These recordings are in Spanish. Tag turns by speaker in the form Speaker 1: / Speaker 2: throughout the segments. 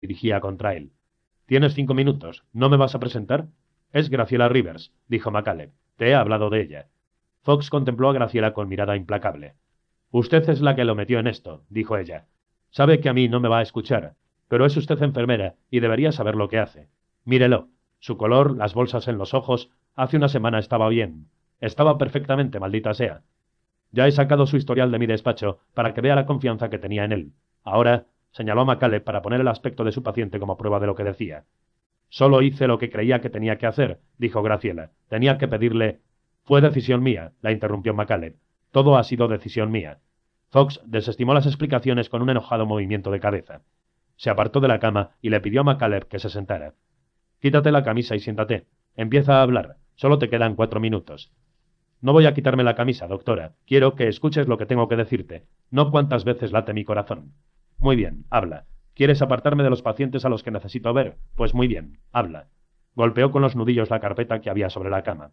Speaker 1: dirigía contra él. Tienes cinco minutos. ¿No me vas a presentar? Es Graciela Rivers, dijo MacCalleb. Te he hablado de ella. Fox contempló a Graciela con mirada implacable. Usted es la que lo metió en esto, dijo ella. Sabe que a mí no me va a escuchar, pero es usted enfermera y debería saber lo que hace. Mírelo. Su color, las bolsas en los ojos, hace una semana estaba bien. Estaba perfectamente, maldita sea. Ya he sacado su historial de mi despacho para que vea la confianza que tenía en él. Ahora, señaló a Macale para poner el aspecto de su paciente como prueba de lo que decía. Solo hice lo que creía que tenía que hacer, dijo Graciela. Tenía que pedirle. Fue decisión mía, la interrumpió Macale. Todo ha sido decisión mía. Fox desestimó las explicaciones con un enojado movimiento de cabeza. Se apartó de la cama y le pidió a MacCalleb que se sentara. Quítate la camisa y siéntate. Empieza a hablar. Solo te quedan cuatro minutos. No voy a quitarme la camisa, doctora. Quiero que escuches lo que tengo que decirte, no cuántas veces late mi corazón. Muy bien, habla. ¿Quieres apartarme de los pacientes a los que necesito ver? Pues muy bien, habla. Golpeó con los nudillos la carpeta que había sobre la cama.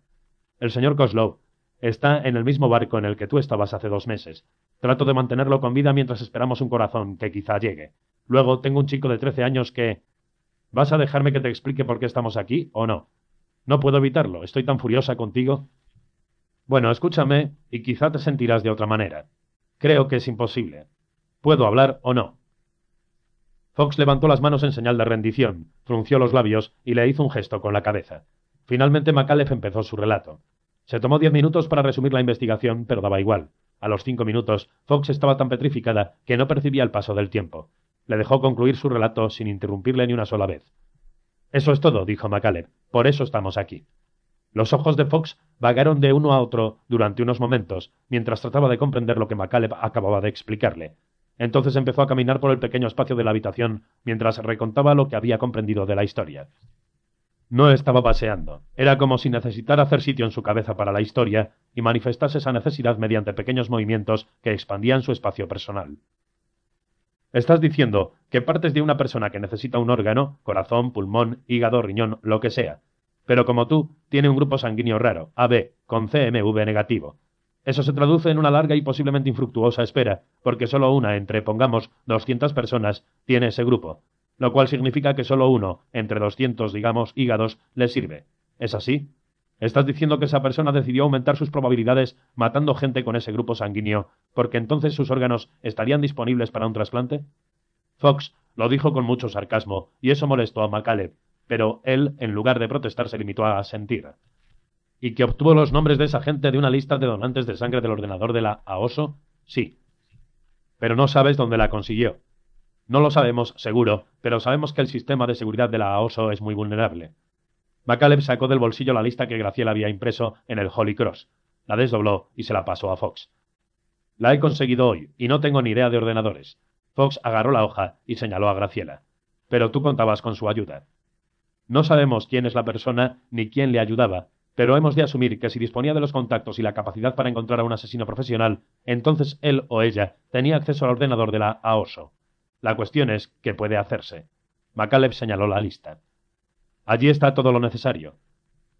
Speaker 1: El señor Coslow está en el mismo barco en el que tú estabas hace dos meses. Trato de mantenerlo con vida mientras esperamos un corazón que quizá llegue. Luego tengo un chico de trece años que... ¿Vas a dejarme que te explique por qué estamos aquí o no? No puedo evitarlo. Estoy tan furiosa contigo. Bueno, escúchame y quizá te sentirás de otra manera. Creo que es imposible. ¿Puedo hablar o no? Fox levantó las manos en señal de rendición, frunció los labios y le hizo un gesto con la cabeza. Finalmente McAuliffe empezó su relato. Se tomó diez minutos para resumir la investigación, pero daba igual. A los cinco minutos, Fox estaba tan petrificada que no percibía el paso del tiempo. Le dejó concluir su relato sin interrumpirle ni una sola vez. Eso es todo, dijo McAuliffe. Por eso estamos aquí. Los ojos de Fox vagaron de uno a otro durante unos momentos, mientras trataba de comprender lo que McCaleb acababa de explicarle. Entonces empezó a caminar por el pequeño espacio de la habitación mientras recontaba lo que había comprendido de la historia. No estaba paseando. Era como si necesitara hacer sitio en su cabeza para la historia y manifestase esa necesidad mediante pequeños movimientos que expandían su espacio personal. Estás diciendo que partes de una persona que necesita un órgano, corazón, pulmón, hígado, riñón, lo que sea, pero como tú, tiene un grupo sanguíneo raro, AB, con CMV negativo. Eso se traduce en una larga y posiblemente infructuosa espera, porque solo una entre, pongamos, 200 personas tiene ese grupo, lo cual significa que solo uno entre 200, digamos, hígados le sirve. ¿Es así? ¿Estás diciendo que esa persona decidió aumentar sus probabilidades matando gente con ese grupo sanguíneo, porque entonces sus órganos estarían disponibles para un trasplante? Fox lo dijo con mucho sarcasmo, y eso molestó a McCaleb, pero él, en lugar de protestar, se limitó a asentir. ¿Y que obtuvo los nombres de esa gente de una lista de donantes de sangre del ordenador de la AOSO? Sí. Pero no sabes dónde la consiguió. No lo sabemos, seguro, pero sabemos que el sistema de seguridad de la AOSO es muy vulnerable. McCaleb sacó del bolsillo la lista que Graciela había impreso en el Holy Cross, la desdobló y se la pasó a Fox. La he conseguido hoy, y no tengo ni idea de ordenadores. Fox agarró la hoja y señaló a Graciela. Pero tú contabas con su ayuda. No sabemos quién es la persona ni quién le ayudaba, pero hemos de asumir que si disponía de los contactos y la capacidad para encontrar a un asesino profesional, entonces él o ella tenía acceso al ordenador de la AOSO. La cuestión es qué puede hacerse. McCaleb señaló la lista. Allí está todo lo necesario.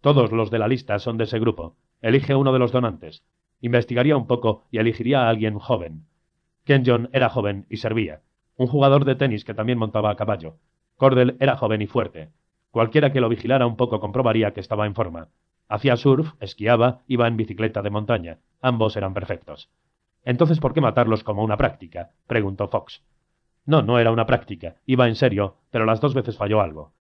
Speaker 1: Todos los de la lista son de ese grupo. Elige uno de los donantes. Investigaría un poco y elegiría a alguien joven. Ken John era joven y servía. Un jugador de tenis que también montaba a caballo. Cordell era joven y fuerte. Cualquiera que lo vigilara un poco comprobaría que estaba en forma. Hacía surf, esquiaba, iba en bicicleta de montaña. Ambos eran perfectos. Entonces, ¿por qué matarlos como una práctica? preguntó Fox. No, no era una práctica. Iba en serio, pero las dos veces falló algo.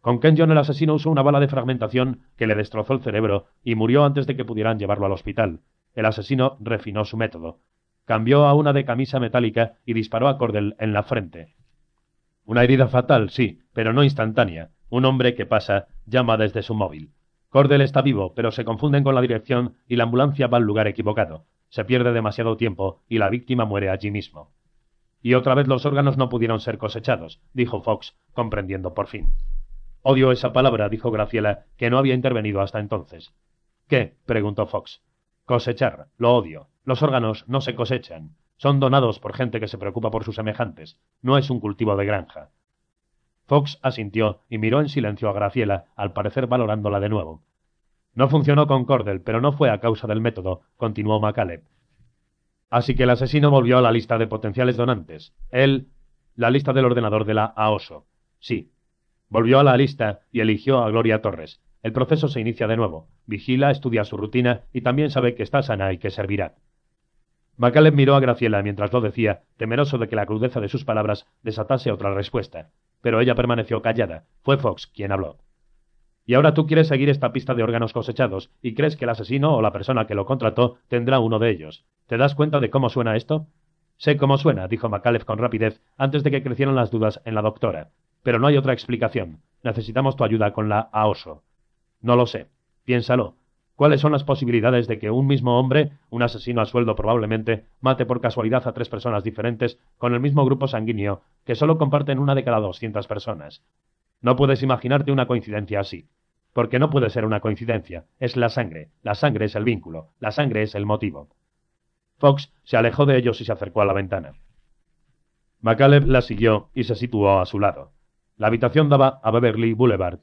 Speaker 1: Con Kenyon el asesino usó una bala de fragmentación que le destrozó el cerebro y murió antes de que pudieran llevarlo al hospital. El asesino refinó su método. Cambió a una de camisa metálica y disparó a Cordell en la frente. Una herida fatal, sí, pero no instantánea. Un hombre que pasa llama desde su móvil. Cordell está vivo, pero se confunden con la dirección y la ambulancia va al lugar equivocado. Se pierde demasiado tiempo y la víctima muere allí mismo. Y otra vez los órganos no pudieron ser cosechados, dijo Fox, comprendiendo por fin. Odio esa palabra, dijo Graciela, que no había intervenido hasta entonces. ¿Qué? preguntó Fox. Cosechar. Lo odio. Los órganos no se cosechan. Son donados por gente que se preocupa por sus semejantes. No es un cultivo de granja. Fox asintió y miró en silencio a Graciela, al parecer valorándola de nuevo. No funcionó con Cordell, pero no fue a causa del método, continuó MacCalleb. Así que el asesino volvió a la lista de potenciales donantes. Él, la lista del ordenador de la AOSO. Sí. Volvió a la lista y eligió a Gloria Torres. El proceso se inicia de nuevo. Vigila, estudia su rutina y también sabe que está sana y que servirá. Macaleb miró a Graciela mientras lo decía, temeroso de que la crudeza de sus palabras desatase otra respuesta. Pero ella permaneció callada. Fue Fox quien habló. Y ahora tú quieres seguir esta pista de órganos cosechados y crees que el asesino o la persona que lo contrató tendrá uno de ellos. ¿Te das cuenta de cómo suena esto? Sé cómo suena, dijo Macalef con rapidez antes de que crecieran las dudas en la doctora. Pero no hay otra explicación. Necesitamos tu ayuda con la AOSO. No lo sé. Piénsalo. ¿Cuáles son las posibilidades de que un mismo hombre, un asesino a sueldo probablemente, mate por casualidad a tres personas diferentes con el mismo grupo sanguíneo que solo comparten una de cada doscientas personas? No puedes imaginarte una coincidencia así. Porque no puede ser una coincidencia. Es la sangre. La sangre es el vínculo. La sangre es el motivo. Fox se alejó de ellos y se acercó a la ventana. McCaleb la siguió y se situó a su lado. La habitación daba a Beverly Boulevard.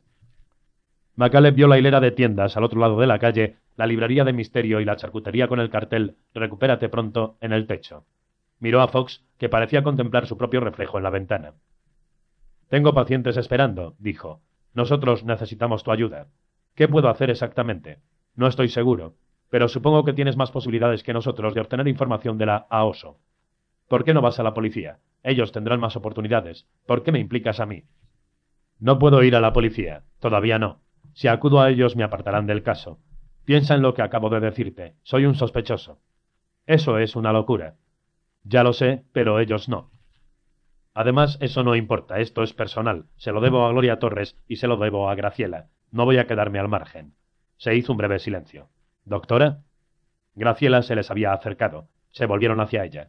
Speaker 1: McCaleb vio la hilera de tiendas al otro lado de la calle, la librería de misterio y la charcutería con el cartel Recupérate pronto en el techo. Miró a Fox, que parecía contemplar su propio reflejo en la ventana. Tengo pacientes esperando, dijo. Nosotros necesitamos tu ayuda. ¿Qué puedo hacer exactamente? No estoy seguro, pero supongo que tienes más posibilidades que nosotros de obtener información de la AOSO. ¿Por qué no vas a la policía? Ellos tendrán más oportunidades. ¿Por qué me implicas a mí? No puedo ir a la policía. Todavía no. Si acudo a ellos me apartarán del caso. Piensa en lo que acabo de decirte. Soy un sospechoso. Eso es una locura. Ya lo sé, pero ellos no. Además, eso no importa, esto es personal. Se lo debo a Gloria Torres y se lo debo a Graciela. No voy a quedarme al margen. Se hizo un breve silencio. ¿Doctora? Graciela se les había acercado. Se volvieron hacia ella.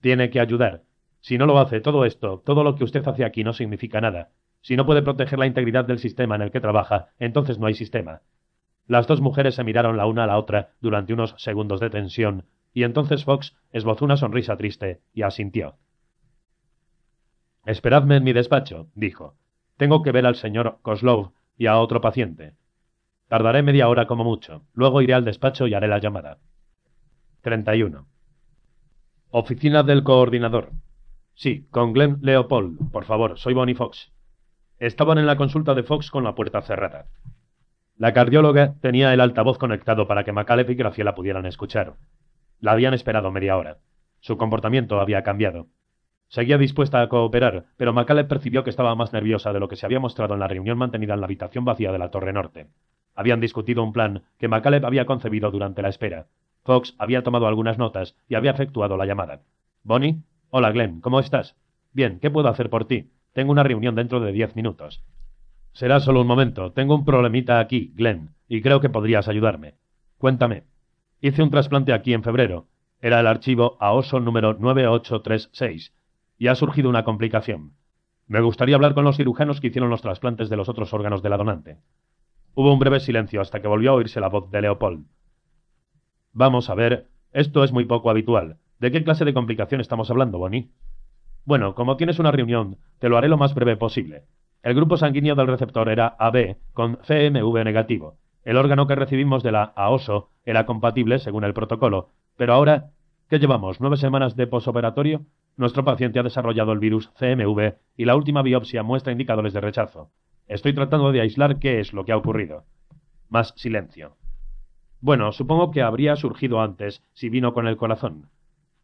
Speaker 1: Tiene que ayudar. Si no lo hace, todo esto, todo lo que usted hace aquí no significa nada. Si no puede proteger la integridad del sistema en el que trabaja, entonces no hay sistema. Las dos mujeres se miraron la una a la otra durante unos segundos de tensión, y entonces Fox esbozó una sonrisa triste y asintió. Esperadme en mi despacho, dijo. Tengo que ver al señor Koslov y a otro paciente. Tardaré media hora como mucho. Luego iré al despacho y haré la llamada. 31. Oficina del coordinador. Sí, con Glenn Leopold. Por favor, soy Bonnie Fox. Estaban en la consulta de Fox con la puerta cerrada. La cardióloga tenía el altavoz conectado para que Macaleb y Graciela pudieran escuchar. La habían esperado media hora. Su comportamiento había cambiado. Seguía dispuesta a cooperar, pero Macaleb percibió que estaba más nerviosa de lo que se había mostrado en la reunión mantenida en la habitación vacía de la Torre Norte. Habían discutido un plan que Macaleb había concebido durante la espera. Fox había tomado algunas notas y había efectuado la llamada. Bonnie. Hola, Glenn. ¿Cómo estás? Bien, ¿qué puedo hacer por ti? Tengo una reunión dentro de diez minutos. Será solo un momento. Tengo un problemita aquí, Glenn, y creo que podrías ayudarme. Cuéntame. Hice un trasplante aquí en febrero. Era el archivo AOSO número 9836 y ha surgido una complicación. Me gustaría hablar con los cirujanos que hicieron los trasplantes de los otros órganos de la donante. Hubo un breve silencio hasta que volvió a oírse la voz de Leopold. Vamos a ver, esto es muy poco habitual. ¿De qué clase de complicación estamos hablando, Bonnie? Bueno, como tienes una reunión, te lo haré lo más breve posible. El grupo sanguíneo del receptor era AB con CMV negativo. El órgano que recibimos de la AOSO era compatible según el protocolo, pero ahora, ¿qué llevamos? ¿Nueve semanas de posoperatorio? Nuestro paciente ha desarrollado el virus CMV y la última biopsia muestra indicadores de rechazo. Estoy tratando de aislar qué es lo que ha ocurrido. Más silencio. Bueno, supongo que habría surgido antes si vino con el corazón.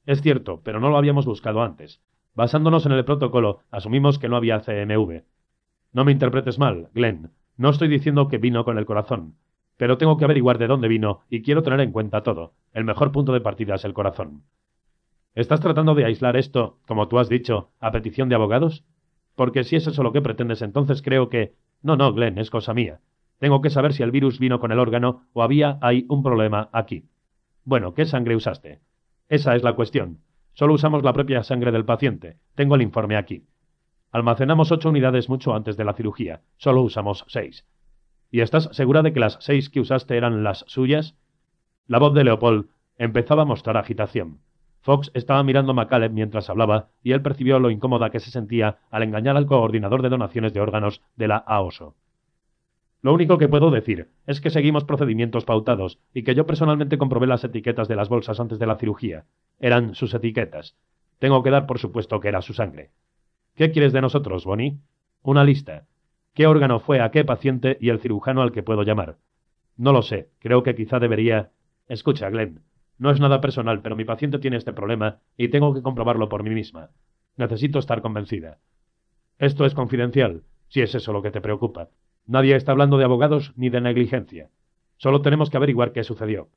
Speaker 1: Es cierto, pero no lo habíamos buscado antes. Basándonos en el protocolo, asumimos que no había CMV. No me interpretes mal, Glenn. No estoy diciendo que vino con el corazón. Pero tengo que averiguar de dónde vino y quiero tener en cuenta todo. El mejor punto de partida es el corazón. ¿Estás tratando de aislar esto, como tú has dicho, a petición de abogados? Porque si es eso lo que pretendes, entonces creo que... No, no, Glenn, es cosa mía. Tengo que saber si el virus vino con el órgano o había ahí un problema aquí. Bueno, ¿qué sangre usaste? Esa es la cuestión. Solo usamos la propia sangre del paciente. Tengo el informe aquí. Almacenamos ocho unidades mucho antes de la cirugía. Solo usamos seis. ¿Y estás segura de que las seis que usaste eran las suyas? La voz de Leopold empezaba a mostrar agitación. Fox estaba mirando a McCaleb mientras hablaba y él percibió lo incómoda que se sentía al engañar al coordinador de donaciones de órganos de la AOSO. Lo único que puedo decir es que seguimos procedimientos pautados y que yo personalmente comprobé las etiquetas de las bolsas antes de la cirugía. Eran sus etiquetas. Tengo que dar por supuesto que era su sangre. ¿Qué quieres de nosotros, Bonnie? Una lista. ¿Qué órgano fue a qué paciente y el cirujano al que puedo llamar? No lo sé. Creo que quizá debería. Escucha, Glenn. No es nada personal, pero mi paciente tiene este problema y tengo que comprobarlo por mí misma. Necesito estar convencida. Esto es confidencial, si es eso lo que te preocupa. Nadie está hablando de abogados ni de negligencia. Solo tenemos que averiguar qué sucedió.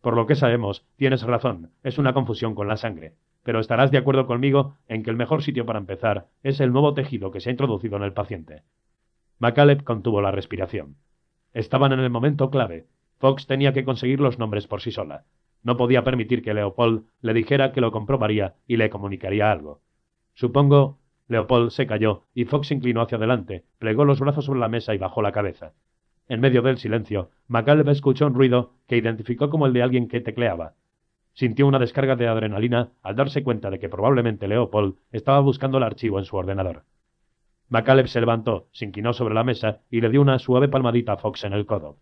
Speaker 1: Por lo que sabemos, tienes razón, es una confusión con la sangre. Pero estarás de acuerdo conmigo en que el mejor sitio para empezar es el nuevo tejido que se ha introducido en el paciente. MacCaleb contuvo la respiración. Estaban en el momento clave. Fox tenía que conseguir los nombres por sí sola. No podía permitir que Leopold le dijera que lo comprobaría y le comunicaría algo. Supongo. Leopold se calló y Fox se inclinó hacia adelante, plegó los brazos sobre la mesa y bajó la cabeza. En medio del silencio, MacCaleb escuchó un ruido que identificó como el de alguien que tecleaba. Sintió una descarga de adrenalina al darse cuenta de que probablemente Leopold estaba buscando el archivo en su ordenador. MacCaleb se levantó, se inclinó sobre la mesa y le dio una suave palmadita a Fox en el codo.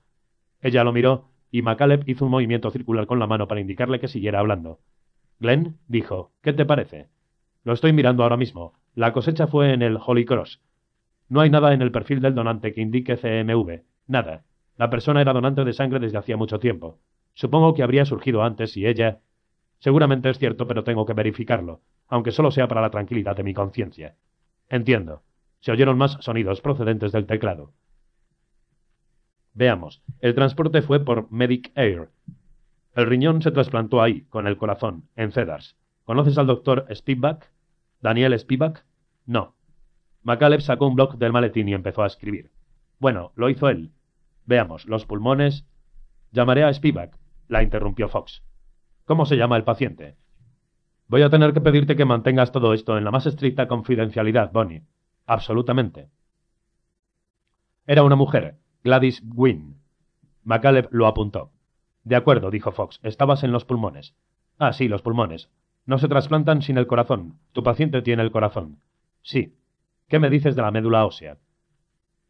Speaker 1: Ella lo miró y MacCaleb hizo un movimiento circular con la mano para indicarle que siguiera hablando. Glenn dijo, ¿qué te parece? Lo estoy mirando ahora mismo. La cosecha fue en el Holy Cross. No hay nada en el perfil del donante que indique CMV. Nada. La persona era donante de sangre desde hacía mucho tiempo. Supongo que habría surgido antes y ella. Seguramente es cierto, pero tengo que verificarlo, aunque solo sea para la tranquilidad de mi conciencia. Entiendo. Se oyeron más sonidos procedentes del teclado. Veamos. El transporte fue por Medic Air. El riñón se trasplantó ahí, con el corazón, en Cedars. ¿Conoces al doctor Spivak? ¿Daniel Spivak? No. MacCaleb sacó un bloc del maletín y empezó a escribir. Bueno, lo hizo él. Veamos, los pulmones. Llamaré a Spivak, la interrumpió Fox. ¿Cómo se llama el paciente? Voy a tener que pedirte que mantengas todo esto en la más estricta confidencialidad, Bonnie. Absolutamente. Era una mujer, Gladys Gwynn. MacCaleb lo apuntó. De acuerdo, dijo Fox. Estabas en los pulmones. Ah, sí, los pulmones. No se trasplantan sin el corazón. Tu paciente tiene el corazón. Sí. ¿Qué me dices de la médula ósea?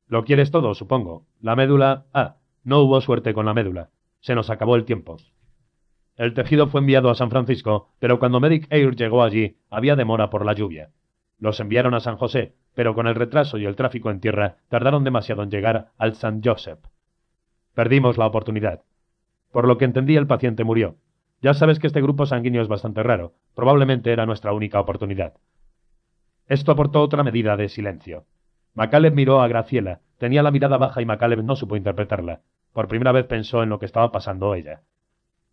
Speaker 1: Lo quieres todo, supongo. La médula. Ah, no hubo suerte con la médula. Se nos acabó el tiempo. El tejido fue enviado a San Francisco, pero cuando Medic Air llegó allí, había demora por la lluvia. Los enviaron a San José, pero con el retraso y el tráfico en tierra tardaron demasiado en llegar al San Joseph. Perdimos la oportunidad. Por lo que entendí, el paciente murió. Ya sabes que este grupo sanguíneo es bastante raro. Probablemente era nuestra única oportunidad. Esto aportó otra medida de silencio. MacCaleb miró a Graciela. Tenía la mirada baja y MacCaleb no supo interpretarla. Por primera vez pensó en lo que estaba pasando ella.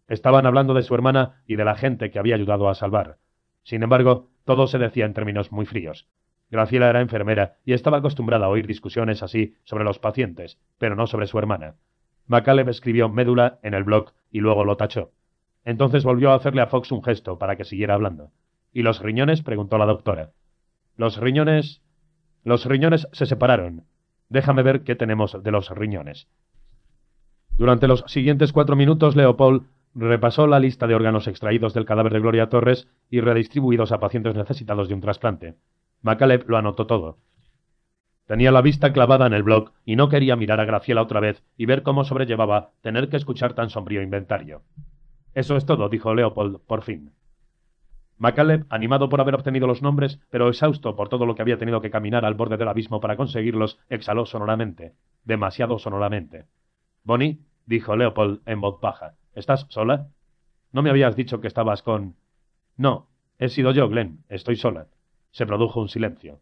Speaker 1: Estaban hablando de su hermana y de la gente que había ayudado a salvar. Sin embargo, todo se decía en términos muy fríos. Graciela era enfermera y estaba acostumbrada a oír discusiones así sobre los pacientes, pero no sobre su hermana. MacCaleb escribió médula en el blog y luego lo tachó. Entonces volvió a hacerle a Fox un gesto para que siguiera hablando. ¿Y los riñones? preguntó la doctora. Los riñones. Los riñones se separaron. Déjame ver qué tenemos de los riñones. Durante los siguientes cuatro minutos, Leopold repasó la lista de órganos extraídos del cadáver de Gloria Torres y redistribuidos a pacientes necesitados de un trasplante. Macaleb lo anotó todo. Tenía la vista clavada en el blog y no quería mirar a Graciela otra vez y ver cómo sobrellevaba tener que escuchar tan sombrío inventario. Eso es todo, dijo Leopold, por fin. MacCaleb, animado por haber obtenido los nombres, pero exhausto por todo lo que había tenido que caminar al borde del abismo para conseguirlos, exhaló sonoramente, demasiado sonoramente. Bonnie, dijo Leopold en voz baja, ¿estás sola? ¿No me habías dicho que estabas con... No, he sido yo, Glenn, estoy sola. Se produjo un silencio.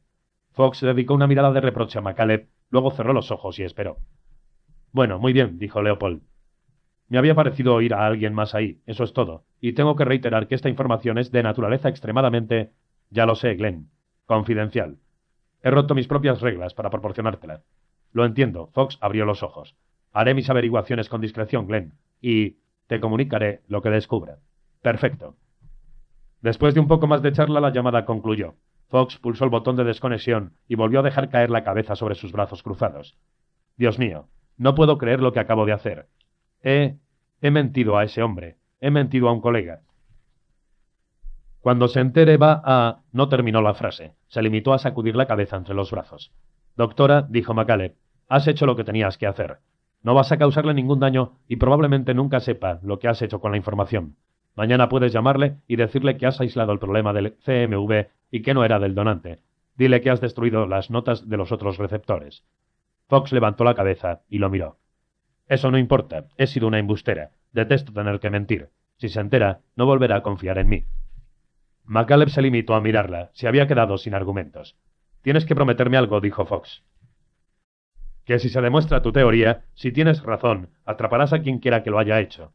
Speaker 1: Fox dedicó una mirada de reproche a MacCaleb, luego cerró los ojos y esperó. Bueno, muy bien, dijo Leopold. Me había parecido oír a alguien más ahí, eso es todo, y tengo que reiterar que esta información es de naturaleza extremadamente. Ya lo sé, Glenn. Confidencial. He roto mis propias reglas para proporcionártela. Lo entiendo. Fox abrió los ojos. Haré mis averiguaciones con discreción, Glenn, y te comunicaré lo que descubra. Perfecto. Después de un poco más de charla, la llamada concluyó. Fox pulsó el botón de desconexión y volvió a dejar caer la cabeza sobre sus brazos cruzados. Dios mío, no puedo creer lo que acabo de hacer. He... mentido a ese hombre. He mentido a un colega. Cuando se entere va a... no terminó la frase. Se limitó a sacudir la cabeza entre los brazos. Doctora, dijo MacCaleb, has hecho lo que tenías que hacer. No vas a causarle ningún daño y probablemente nunca sepa lo que has hecho con la información. Mañana puedes llamarle y decirle que has aislado el problema del CMV y que no era del donante. Dile que has destruido las notas de los otros receptores. Fox levantó la cabeza y lo miró. Eso no importa. He sido una embustera. Detesto tener que mentir. Si se entera, no volverá a confiar en mí. McCaleb se limitó a mirarla. Se había quedado sin argumentos. Tienes que prometerme algo, dijo Fox. Que si se demuestra tu teoría, si tienes razón, atraparás a quien quiera que lo haya hecho.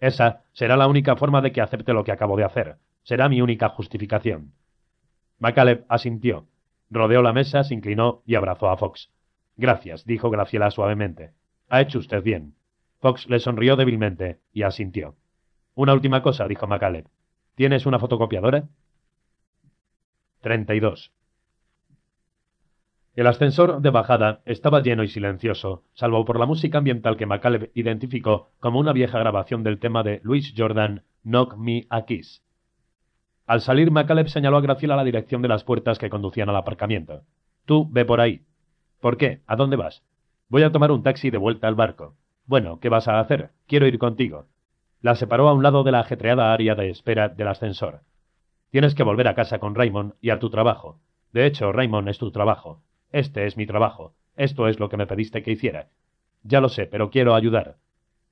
Speaker 1: Esa será la única forma de que acepte lo que acabo de hacer. Será mi única justificación. McCaleb asintió. Rodeó la mesa, se inclinó y abrazó a Fox. Gracias, dijo Graciela suavemente. Ha hecho usted bien. Fox le sonrió débilmente y asintió. Una última cosa, dijo McCaleb. ¿Tienes una fotocopiadora? 32. El ascensor de bajada estaba lleno y silencioso, salvo por la música ambiental que McCaleb identificó como una vieja grabación del tema de Louis Jordan, Knock Me a Kiss. Al salir, McCaleb señaló a Graciela la dirección de las puertas que conducían al aparcamiento. Tú ve por ahí. ¿Por qué? ¿A dónde vas? Voy a tomar un taxi de vuelta al barco. Bueno, ¿qué vas a hacer? Quiero ir contigo. La separó a un lado de la ajetreada área de espera del ascensor. Tienes que volver a casa con Raymond y a tu trabajo. De hecho, Raymond es tu trabajo. Este es mi trabajo. Esto es lo que me pediste que hiciera. Ya lo sé, pero quiero ayudar.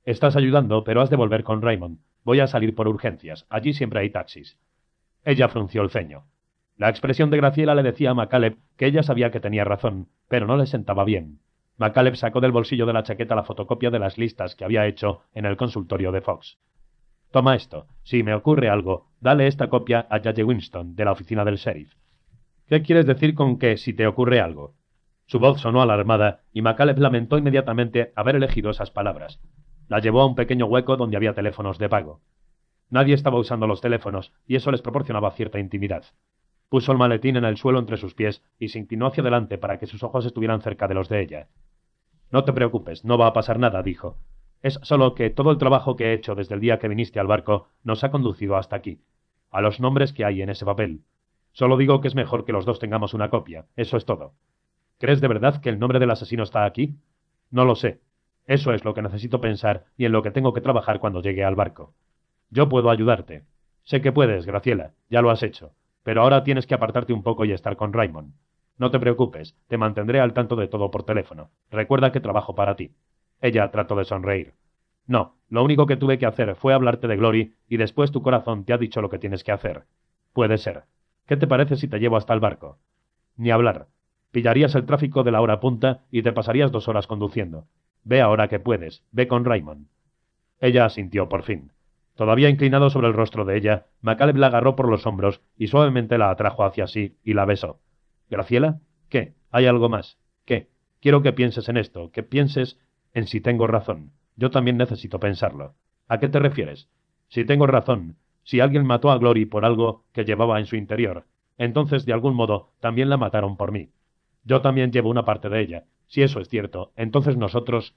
Speaker 1: Estás ayudando, pero has de volver con Raymond. Voy a salir por urgencias. Allí siempre hay taxis. Ella frunció el ceño. La expresión de Graciela le decía a MacCaleb que ella sabía que tenía razón, pero no le sentaba bien. MacCaleb sacó del bolsillo de la chaqueta la fotocopia de las listas que había hecho en el consultorio de Fox. Toma esto. Si me ocurre algo, dale esta copia a Judge Winston, de la oficina del sheriff. ¿Qué quieres decir con que si te ocurre algo? Su voz sonó alarmada y MacCaleb lamentó inmediatamente haber elegido esas palabras. La llevó a un pequeño hueco donde había teléfonos de pago. Nadie estaba usando los teléfonos, y eso les proporcionaba cierta intimidad. Puso el maletín en el suelo entre sus pies y se inclinó hacia adelante para que sus ojos estuvieran cerca de los de ella. No te preocupes, no va a pasar nada, dijo. Es solo que todo el trabajo que he hecho desde el día que viniste al barco nos ha conducido hasta aquí, a los nombres que hay en ese papel. Solo digo que es mejor que los dos tengamos una copia, eso es todo. ¿Crees de verdad que el nombre del asesino está aquí? No lo sé. Eso es lo que necesito pensar y en lo que tengo que trabajar cuando llegue al barco. Yo puedo ayudarte. Sé que puedes, Graciela, ya lo has hecho, pero ahora tienes que apartarte un poco y estar con Raymond. No te preocupes, te mantendré al tanto de todo por teléfono. Recuerda que trabajo para ti. Ella trató de sonreír. No, lo único que tuve que hacer fue hablarte de Glory y después tu corazón te ha dicho lo que tienes que hacer. Puede ser. ¿Qué te parece si te llevo hasta el barco? Ni hablar. Pillarías el tráfico de la hora punta y te pasarías dos horas conduciendo. Ve ahora que puedes. Ve con Raymond. Ella asintió por fin. Todavía inclinado sobre el rostro de ella, Macaleb la agarró por los hombros y suavemente la atrajo hacia sí y la besó. ¿Graciela? ¿Qué? ¿Hay algo más? ¿Qué? Quiero que pienses en esto, que pienses en si tengo razón. Yo también necesito pensarlo. ¿A qué te refieres? Si tengo razón, si alguien mató a Glory por algo que llevaba en su interior, entonces de algún modo también la mataron por mí. Yo también llevo una parte de ella. Si eso es cierto, entonces nosotros.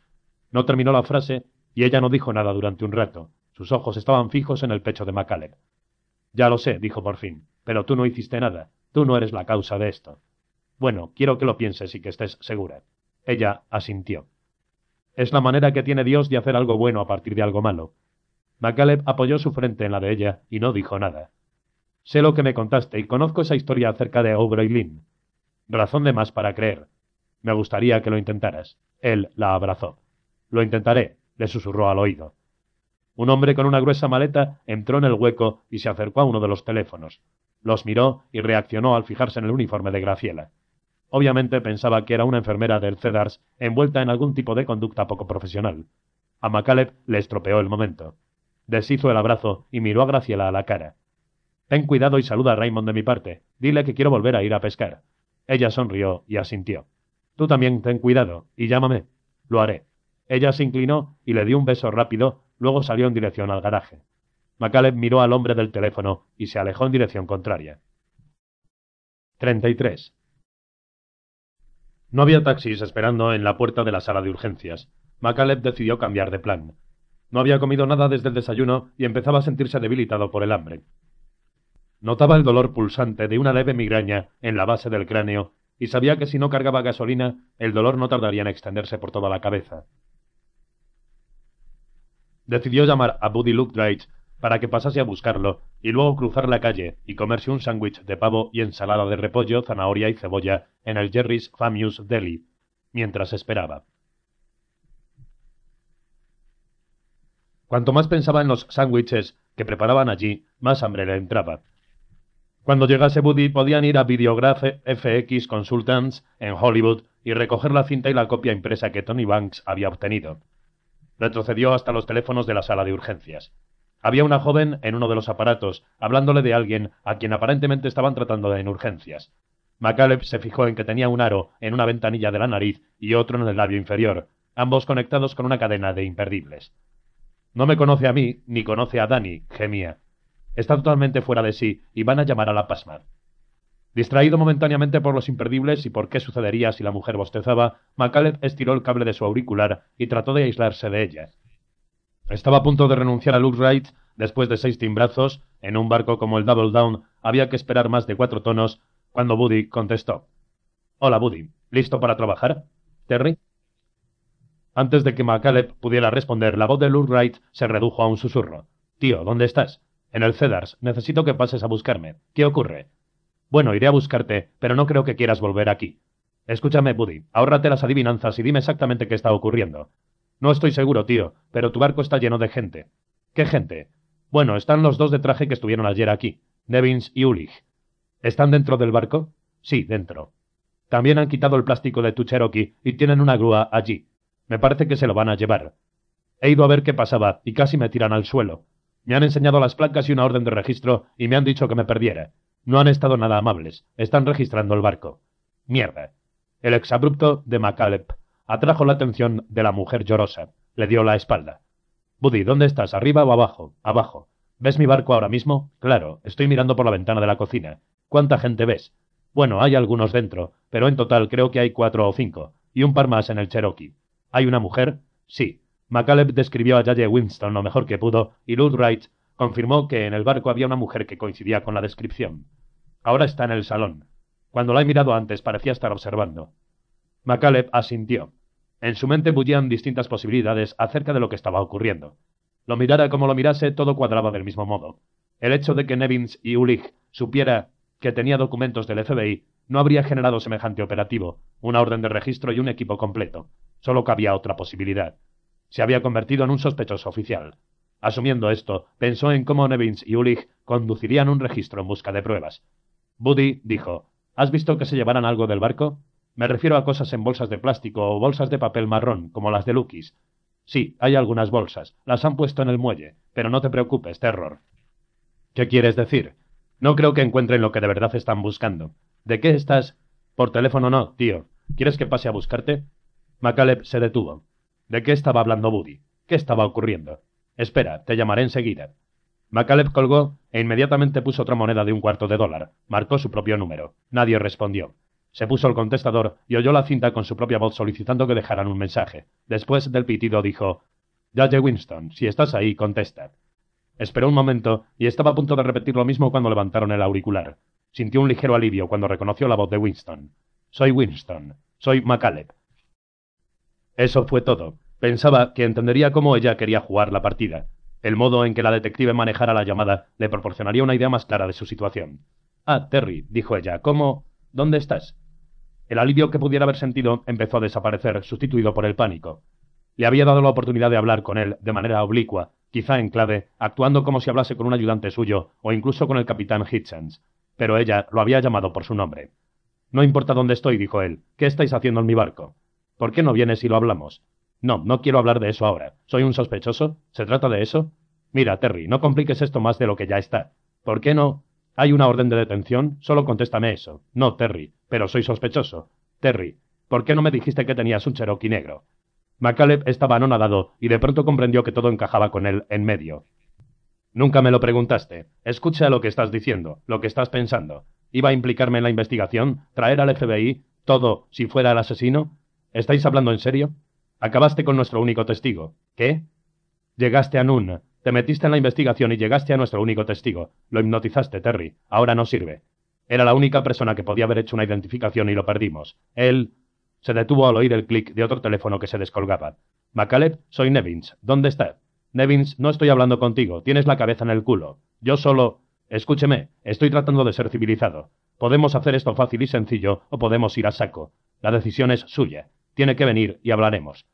Speaker 1: No terminó la frase y ella no dijo nada durante un rato, sus ojos estaban fijos en el pecho de MacCaleb. Ya lo sé, dijo por fin, pero tú no hiciste nada. Tú no eres la causa de esto. Bueno, quiero que lo pienses y que estés segura. Ella asintió. Es la manera que tiene Dios de hacer algo bueno a partir de algo malo. MacCaleb apoyó su frente en la de ella y no dijo nada. Sé lo que me contaste y conozco esa historia acerca de Lynn. Razón de más para creer. Me gustaría que lo intentaras. Él la abrazó. Lo intentaré, le susurró al oído. Un hombre con una gruesa maleta entró en el hueco y se acercó a uno de los teléfonos. Los miró y reaccionó al fijarse en el uniforme de Graciela. Obviamente pensaba que era una enfermera del Cedars envuelta en algún tipo de conducta poco profesional. A MacCaleb le estropeó el momento. Deshizo el abrazo y miró a Graciela a la cara. Ten cuidado y saluda a Raymond de mi parte. Dile que quiero volver a ir a pescar. Ella sonrió y asintió. Tú también ten cuidado y llámame. Lo haré. Ella se inclinó y le dio un beso rápido Luego salió en dirección al garaje. MacCaleb miró al hombre del teléfono y se alejó en dirección contraria. 33. No había taxis esperando en la puerta de la sala de urgencias. MacCaleb decidió cambiar de plan. No había comido nada desde el desayuno y empezaba a sentirse debilitado por el hambre. Notaba el dolor pulsante de una leve migraña en la base del cráneo y sabía que si no cargaba gasolina, el dolor no tardaría en extenderse por toda la cabeza. Decidió llamar a Buddy Lookdright para que pasase a buscarlo y luego cruzar la calle y comerse un sándwich de pavo y ensalada de repollo, zanahoria y cebolla en el Jerry's Famous Deli, mientras esperaba. Cuanto más pensaba en los sándwiches que preparaban allí, más hambre le entraba. Cuando llegase Buddy podían ir a Videograph FX Consultants en Hollywood y recoger la cinta y la copia impresa que Tony Banks había obtenido. Retrocedió hasta los teléfonos de la sala de urgencias. Había una joven en uno de los aparatos, hablándole de alguien a quien aparentemente estaban tratando en urgencias. McCaleb se fijó en que tenía un aro en una ventanilla de la nariz y otro en el labio inferior, ambos conectados con una cadena de imperdibles. No me conoce a mí, ni conoce a Danny, gemía. Está totalmente fuera de sí y van a llamar a la pasma. Distraído momentáneamente por los imperdibles y por qué sucedería si la mujer bostezaba, McCaleb estiró el cable de su auricular y trató de aislarse de ella. Estaba a punto de renunciar a Luke después de seis timbrazos, en un barco como el Double Down había que esperar más de cuatro tonos, cuando Buddy contestó. Hola, Buddy. ¿Listo para trabajar? ¿Terry? Antes de que McCaleb pudiera responder, la voz de Luke se redujo a un susurro. Tío, ¿dónde estás? En el Cedars. Necesito que pases a buscarme. ¿Qué ocurre? Bueno, iré a buscarte, pero no creo que quieras volver aquí. Escúchame, Buddy. Ahórrate las adivinanzas y dime exactamente qué está ocurriendo. No estoy seguro, tío, pero tu barco está lleno de gente. ¿Qué gente? Bueno, están los dos de traje que estuvieron ayer aquí, Nevins y Ulich. ¿Están dentro del barco? Sí, dentro. También han quitado el plástico de tu Cherokee y tienen una grúa allí. Me parece que se lo van a llevar. He ido a ver qué pasaba y casi me tiran al suelo. Me han enseñado las placas y una orden de registro y me han dicho que me perdiera. No han estado nada amables. Están registrando el barco. Mierda. El exabrupto de MacAlep atrajo la atención de la mujer llorosa. Le dio la espalda. Buddy, ¿dónde estás? ¿Arriba o abajo? Abajo. ¿Ves mi barco ahora mismo? Claro, estoy mirando por la ventana de la cocina. ¿Cuánta gente ves? Bueno, hay algunos dentro, pero en total creo que hay cuatro o cinco, y un par más en el Cherokee. ¿Hay una mujer? Sí. McCaleb describió a Yaye Winston lo mejor que pudo y Wright confirmó que en el barco había una mujer que coincidía con la descripción. Ahora está en el salón. Cuando la he mirado antes parecía estar observando. McCaleb asintió. En su mente bullían distintas posibilidades acerca de lo que estaba ocurriendo. Lo mirara como lo mirase, todo cuadraba del mismo modo. El hecho de que Nevins y Ulich supiera que tenía documentos del FBI no habría generado semejante operativo, una orden de registro y un equipo completo. Solo cabía otra posibilidad. Se había convertido en un sospechoso oficial. Asumiendo esto, pensó en cómo Nevins y Ulich conducirían un registro en busca de pruebas. Buddy dijo, ¿Has visto que se llevaran algo del barco? Me refiero a cosas en bolsas de plástico o bolsas de papel marrón, como las de Lukis. Sí, hay algunas bolsas. Las han puesto en el muelle. Pero no te preocupes, Terror. ¿Qué quieres decir? No creo que encuentren lo que de verdad están buscando. ¿De qué estás? Por teléfono no, tío. ¿Quieres que pase a buscarte? McCaleb se detuvo. ¿De qué estaba hablando Buddy? ¿Qué estaba ocurriendo? Espera, te llamaré enseguida. McCaleb colgó e inmediatamente puso otra moneda de un cuarto de dólar. Marcó su propio número. Nadie respondió. Se puso el contestador y oyó la cinta con su propia voz solicitando que dejaran un mensaje. Después del pitido dijo Judge Winston, si estás ahí, contesta. Esperó un momento y estaba a punto de repetir lo mismo cuando levantaron el auricular. Sintió un ligero alivio cuando reconoció la voz de Winston. Soy Winston. Soy McCaleb. Eso fue todo. Pensaba que entendería cómo ella quería jugar la partida. El modo en que la detective manejara la llamada le proporcionaría una idea más clara de su situación. Ah, Terry, dijo ella, ¿cómo? ¿Dónde estás? El alivio que pudiera haber sentido empezó a desaparecer, sustituido por el pánico. Le había dado la oportunidad de hablar con él de manera oblicua, quizá en clave, actuando como si hablase con un ayudante suyo o incluso con el capitán Hitchens, pero ella lo había llamado por su nombre. No importa dónde estoy, dijo él. ¿Qué estáis haciendo en mi barco? ¿Por qué no vienes y lo hablamos? No, no quiero hablar de eso ahora. ¿Soy un sospechoso? ¿Se trata de eso? Mira, Terry, no compliques esto más de lo que ya está. ¿Por qué no? ¿Hay una orden de detención? Solo contéstame eso. No, Terry, pero soy sospechoso. Terry, ¿por qué no me dijiste que tenías un Cherokee negro? McCaleb estaba anonadado y de pronto comprendió que todo encajaba con él en medio. Nunca me lo preguntaste. Escucha lo que estás diciendo, lo que estás pensando. ¿Iba a implicarme en la investigación? ¿Traer al FBI? ¿Todo si fuera el asesino? ¿Estáis hablando en serio? Acabaste con nuestro único testigo. ¿Qué? Llegaste a Nun, te metiste en la investigación y llegaste a nuestro único testigo. Lo hipnotizaste, Terry. Ahora no sirve. Era la única persona que podía haber hecho una identificación y lo perdimos. Él... Se detuvo al oír el clic de otro teléfono que se descolgaba. Macaleb, soy Nevins. ¿Dónde está? Nevins, no estoy hablando contigo. Tienes la cabeza en el culo. Yo solo... Escúcheme, estoy tratando de ser civilizado. Podemos hacer esto fácil y sencillo o podemos ir a saco. La decisión es suya. Tiene que venir y hablaremos.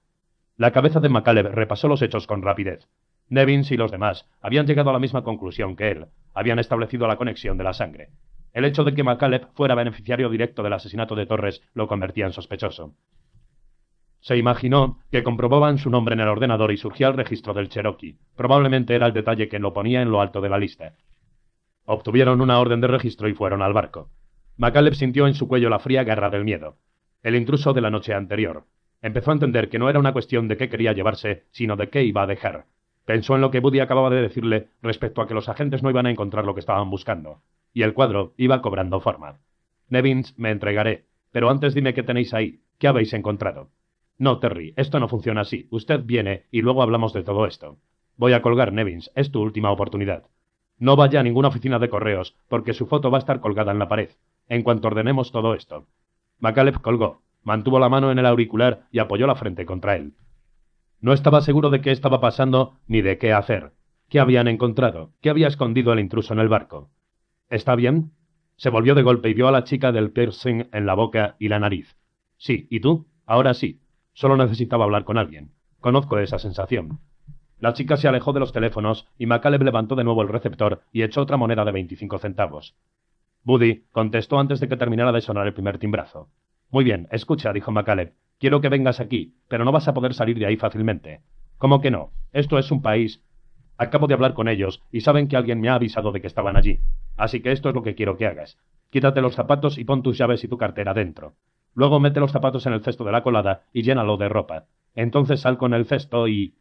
Speaker 1: La cabeza de McCaleb repasó los hechos con rapidez. Nevins y los demás habían llegado a la misma conclusión que él. Habían establecido la conexión de la sangre. El hecho de que McCaleb fuera beneficiario directo del asesinato de Torres lo convertía en sospechoso. Se imaginó que comprobaban su nombre en el ordenador y surgía el registro del Cherokee. Probablemente era el detalle que lo ponía en lo alto de la lista. Obtuvieron una orden de registro y fueron al barco. McCaleb sintió en su cuello la fría garra del miedo. El intruso de la noche anterior. Empezó a entender que no era una cuestión de qué quería llevarse, sino de qué iba a dejar. Pensó en lo que Buddy acababa de decirle respecto a que los agentes no iban a encontrar lo que estaban buscando, y el cuadro iba cobrando forma. Nevins, me entregaré, pero antes dime qué tenéis ahí, qué habéis encontrado. No, Terry, esto no funciona así. Usted viene y luego hablamos de todo esto. Voy a colgar, Nevins, es tu última oportunidad. No vaya a ninguna oficina de correos, porque su foto va a estar colgada en la pared, en cuanto ordenemos todo esto. McCaleb colgó, Mantuvo la mano en el auricular y apoyó la frente contra él. No estaba seguro de qué estaba pasando ni de qué hacer. ¿Qué habían encontrado? ¿Qué había escondido el intruso en el barco? ¿Está bien? Se volvió de golpe y vio a la chica del piercing en la boca y la nariz. Sí, ¿y tú? Ahora sí. Solo necesitaba hablar con alguien. Conozco esa sensación. La chica se alejó de los teléfonos y McCaleb levantó de nuevo el receptor y echó otra moneda de veinticinco centavos. Buddy contestó antes de que terminara de sonar el primer timbrazo. Muy bien, escucha, dijo MacAleb. Quiero que vengas aquí, pero no vas a poder salir de ahí fácilmente. ¿Cómo que no? Esto es un país. Acabo de hablar con ellos y saben que alguien me ha avisado de que estaban allí. Así que esto es lo que quiero que hagas. Quítate los zapatos y pon tus llaves y tu cartera dentro. Luego mete los zapatos en el cesto de la colada y llénalo de ropa. Entonces sal con el cesto y...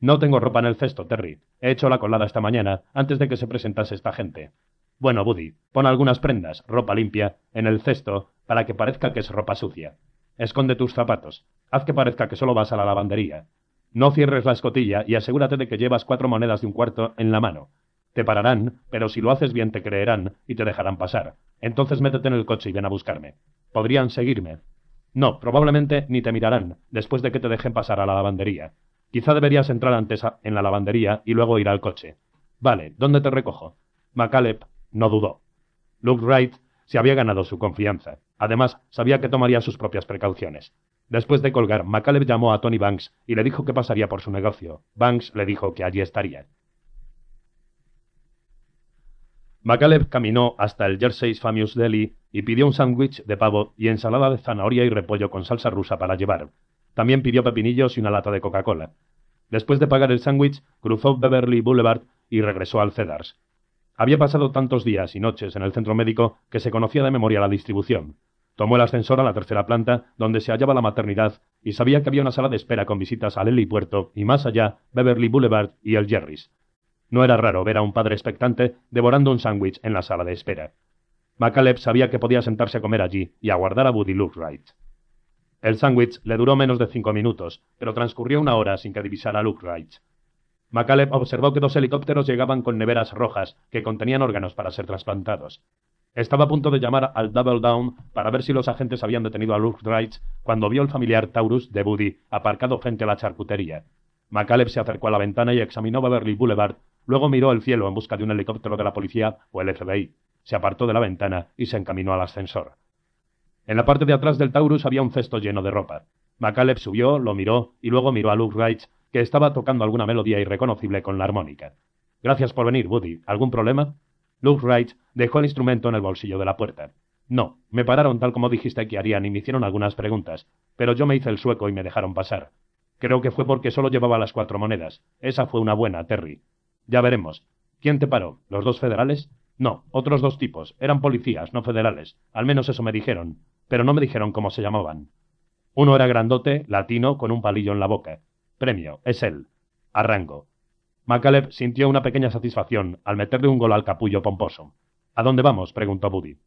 Speaker 1: No tengo ropa en el cesto, Terry. He hecho la colada esta mañana, antes de que se presentase esta gente. Bueno, Buddy, pon algunas prendas, ropa limpia, en el cesto para que parezca que es ropa sucia. Esconde tus zapatos. Haz que parezca que solo vas a la lavandería. No cierres la escotilla y asegúrate de que llevas cuatro monedas de un cuarto en la mano. Te pararán, pero si lo haces bien te creerán y te dejarán pasar. Entonces métete en el coche y ven a buscarme. Podrían seguirme. No, probablemente ni te mirarán, después de que te dejen pasar a la lavandería. Quizá deberías entrar antes en la lavandería y luego ir al coche. Vale, ¿dónde te recojo? McCaleb no dudó. Luke Wright se había ganado su confianza. Además, sabía que tomaría sus propias precauciones. Después de colgar, McCaleb llamó a Tony Banks y le dijo que pasaría por su negocio. Banks le dijo que allí estaría. McCaleb caminó hasta el Jersey's Famous Deli y pidió un sándwich de pavo y ensalada de zanahoria y repollo con salsa rusa para llevar. También pidió pepinillos y una lata de Coca-Cola. Después de pagar el sándwich, cruzó Beverly Boulevard y regresó al Cedars. Había pasado tantos días y noches en el centro médico que se conocía de memoria la distribución. Tomó el ascensor a la tercera planta, donde se hallaba la maternidad, y sabía que había una sala de espera con visitas al Puerto y más allá Beverly Boulevard y el Jerry's. No era raro ver a un padre expectante devorando un sándwich en la sala de espera. McCaleb sabía que podía sentarse a comer allí y aguardar a Woody Wright. El sándwich le duró menos de cinco minutos, pero transcurrió una hora sin que divisara a Wright. McCaleb observó que dos helicópteros llegaban con neveras rojas que contenían órganos para ser trasplantados. Estaba a punto de llamar al Double Down para ver si los agentes habían detenido a Luke Wright cuando vio el familiar Taurus de Buddy aparcado frente a la charcutería. McCaleb se acercó a la ventana y examinó Beverly Boulevard, luego miró el cielo en busca de un helicóptero de la policía o el FBI. Se apartó de la ventana y se encaminó al ascensor. En la parte de atrás del Taurus había un cesto lleno de ropa. McCaleb subió, lo miró y luego miró a Luke Wright que estaba tocando alguna melodía irreconocible con la armónica. Gracias por venir, Woody. ¿Algún problema? Luke Wright dejó el instrumento en el bolsillo de la puerta. No, me pararon tal como dijiste que harían y me hicieron algunas preguntas, pero yo me hice el sueco y me dejaron pasar. Creo que fue porque solo llevaba las cuatro monedas. Esa fue una buena, Terry. Ya veremos. ¿Quién te paró? ¿Los dos federales? No, otros dos tipos. Eran policías, no federales. Al menos eso me dijeron. Pero no me dijeron cómo se llamaban. Uno era grandote, latino, con un palillo en la boca. Premio, es él. Arrango. McCaleb sintió una pequeña satisfacción al meterle un gol al capullo pomposo. ¿A dónde vamos? preguntó Buddy.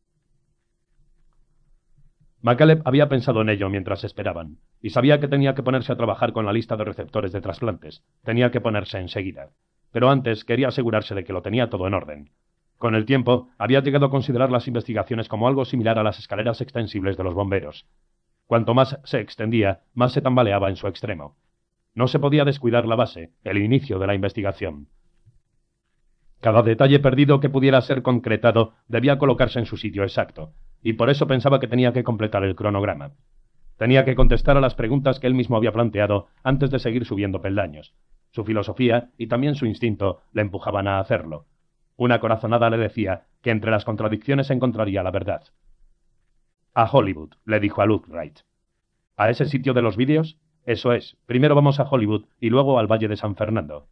Speaker 1: McCaleb había pensado en ello mientras esperaban, y sabía que tenía que ponerse a trabajar con la lista de receptores de trasplantes. Tenía que ponerse enseguida. Pero antes quería asegurarse de que lo tenía todo en orden. Con el tiempo, había llegado a considerar las investigaciones como algo similar a las escaleras extensibles de los bomberos. Cuanto más se extendía, más se tambaleaba en su extremo. No se podía descuidar la base, el inicio de la investigación. Cada detalle perdido que pudiera ser concretado debía colocarse en su sitio exacto, y por eso pensaba que tenía que completar el cronograma. Tenía que contestar a las preguntas que él mismo había planteado antes de seguir subiendo peldaños. Su filosofía y también su instinto le empujaban a hacerlo. Una corazonada le decía que entre las contradicciones encontraría la verdad. A Hollywood, le dijo a Wright. ¿A ese sitio de los vídeos? Eso es. Primero vamos a Hollywood y luego al Valle de San Fernando.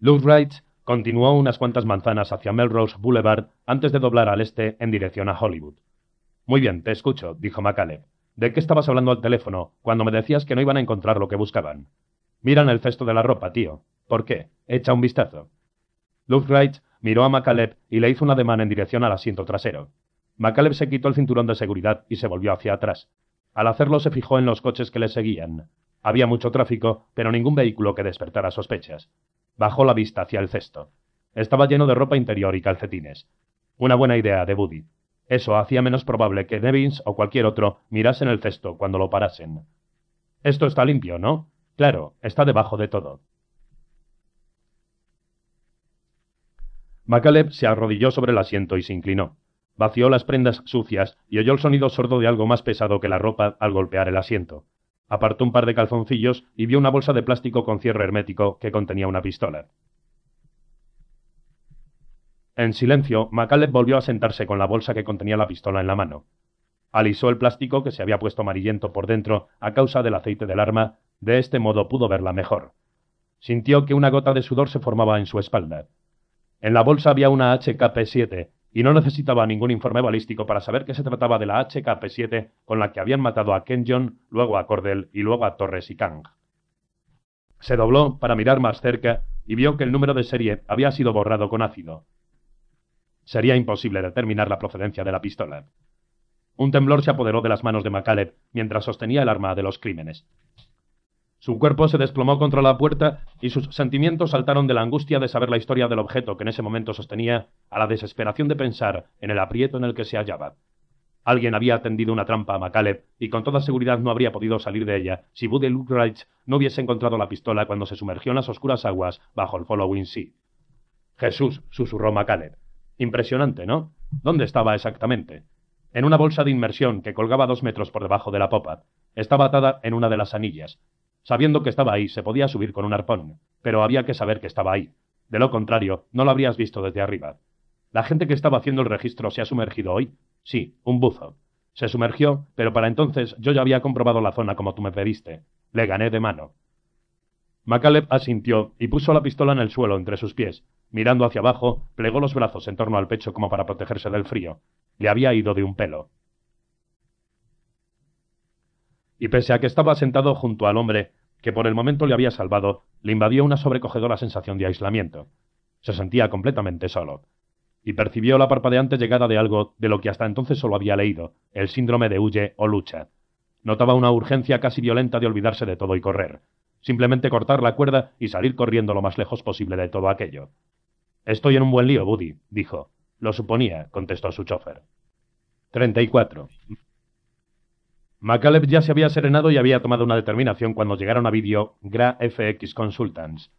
Speaker 1: Wright continuó unas cuantas manzanas hacia Melrose Boulevard antes de doblar al este en dirección a Hollywood. Muy bien, te escucho, dijo McCaleb. ¿De qué estabas hablando al teléfono cuando me decías que no iban a encontrar lo que buscaban? Miran el cesto de la ropa, tío. ¿Por qué? Echa un vistazo. Wright miró a McCaleb y le hizo un ademán en dirección al asiento trasero. McCaleb se quitó el cinturón de seguridad y se volvió hacia atrás. Al hacerlo se fijó en los coches que le seguían. Había mucho tráfico, pero ningún vehículo que despertara sospechas. Bajó la vista hacia el cesto. Estaba lleno de ropa interior y calcetines. Una buena idea de Buddy. Eso hacía menos probable que Nevins o cualquier otro mirasen el cesto cuando lo parasen. Esto está limpio, ¿no? Claro, está debajo de todo. McCaleb se arrodilló sobre el asiento y se inclinó. Vació las prendas sucias y oyó el sonido sordo de algo más pesado que la ropa al golpear el asiento. Apartó un par de calzoncillos y vio una bolsa de plástico con cierre hermético que contenía una pistola. En silencio, McCaleb volvió a sentarse con la bolsa que contenía la pistola en la mano. Alisó el plástico que se había puesto amarillento por dentro a causa del aceite del arma, de este modo pudo verla mejor. Sintió que una gota de sudor se formaba en su espalda. En la bolsa había una HKP-7 y no necesitaba ningún informe balístico para saber que se trataba de la HKP-7 con la que habían matado a John, luego a Cordell y luego a Torres y Kang. Se dobló para mirar más cerca y vio que el número de serie había sido borrado con ácido. Sería imposible determinar la procedencia de la pistola. Un temblor se apoderó de las manos de McCaleb mientras sostenía el arma de los crímenes. Su cuerpo se desplomó contra la puerta y sus sentimientos saltaron de la angustia de saber la historia del objeto que en ese momento sostenía a la desesperación de pensar en el aprieto en el que se hallaba. Alguien había tendido una trampa a McCaleb y con toda seguridad no habría podido salir de ella si Buddy Luckreich no hubiese encontrado la pistola cuando se sumergió en las oscuras aguas bajo el Following Sea. Jesús, susurró McCaleb. Impresionante, ¿no? ¿Dónde estaba exactamente? En una bolsa de inmersión que colgaba dos metros por debajo de la popa. Estaba atada en una de las anillas. Sabiendo que estaba ahí, se podía subir con un arpón, pero había que saber que estaba ahí. De lo contrario, no lo habrías visto desde arriba. La gente que estaba haciendo el registro se ha sumergido hoy. Sí, un buzo. Se sumergió, pero para entonces yo ya había comprobado la zona como tú me pediste. Le gané de mano. McCaleb asintió y puso la pistola en el suelo entre sus pies. Mirando hacia abajo, plegó los brazos en torno al pecho como para protegerse del frío. Le había ido de un pelo y pese a que estaba sentado junto al hombre que por el momento le había salvado, le invadió una sobrecogedora sensación de aislamiento. Se sentía completamente solo, y percibió la parpadeante llegada de algo de lo que hasta entonces solo había leído, el síndrome de huye o lucha. Notaba una urgencia casi violenta de olvidarse de todo y correr, simplemente cortar la cuerda y salir corriendo lo más lejos posible de todo aquello. Estoy en un buen lío, Buddy, dijo. Lo suponía, contestó su chofer. 34. McCaleb ya se había serenado y había tomado una determinación cuando llegaron a vídeo Gra FX Consultants.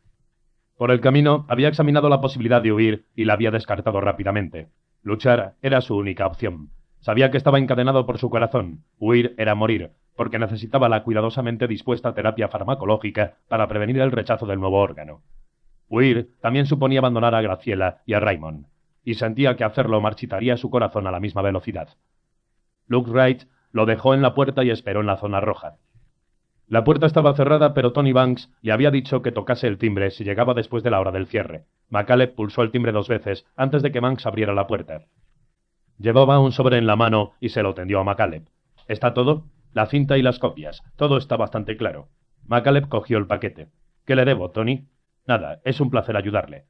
Speaker 1: Por el camino había examinado la posibilidad de huir y la había descartado rápidamente. Luchar era su única opción. Sabía que estaba encadenado por su corazón. Huir era morir, porque necesitaba la cuidadosamente dispuesta terapia farmacológica para prevenir el rechazo del nuevo órgano. Huir también suponía abandonar a Graciela y a Raymond, y sentía que hacerlo marchitaría su corazón a la misma velocidad. Luke Wright lo dejó en la puerta y esperó en la zona roja. La puerta estaba cerrada, pero Tony Banks le había dicho que tocase el timbre si llegaba después de la hora del cierre. McCaleb pulsó el timbre dos veces antes de que Banks abriera la puerta. Llevaba un sobre en la mano y se lo tendió a McCaleb. ¿Está todo? La cinta y las copias. Todo está bastante claro. McCaleb cogió el paquete. ¿Qué le debo, Tony? Nada, es un placer ayudarle.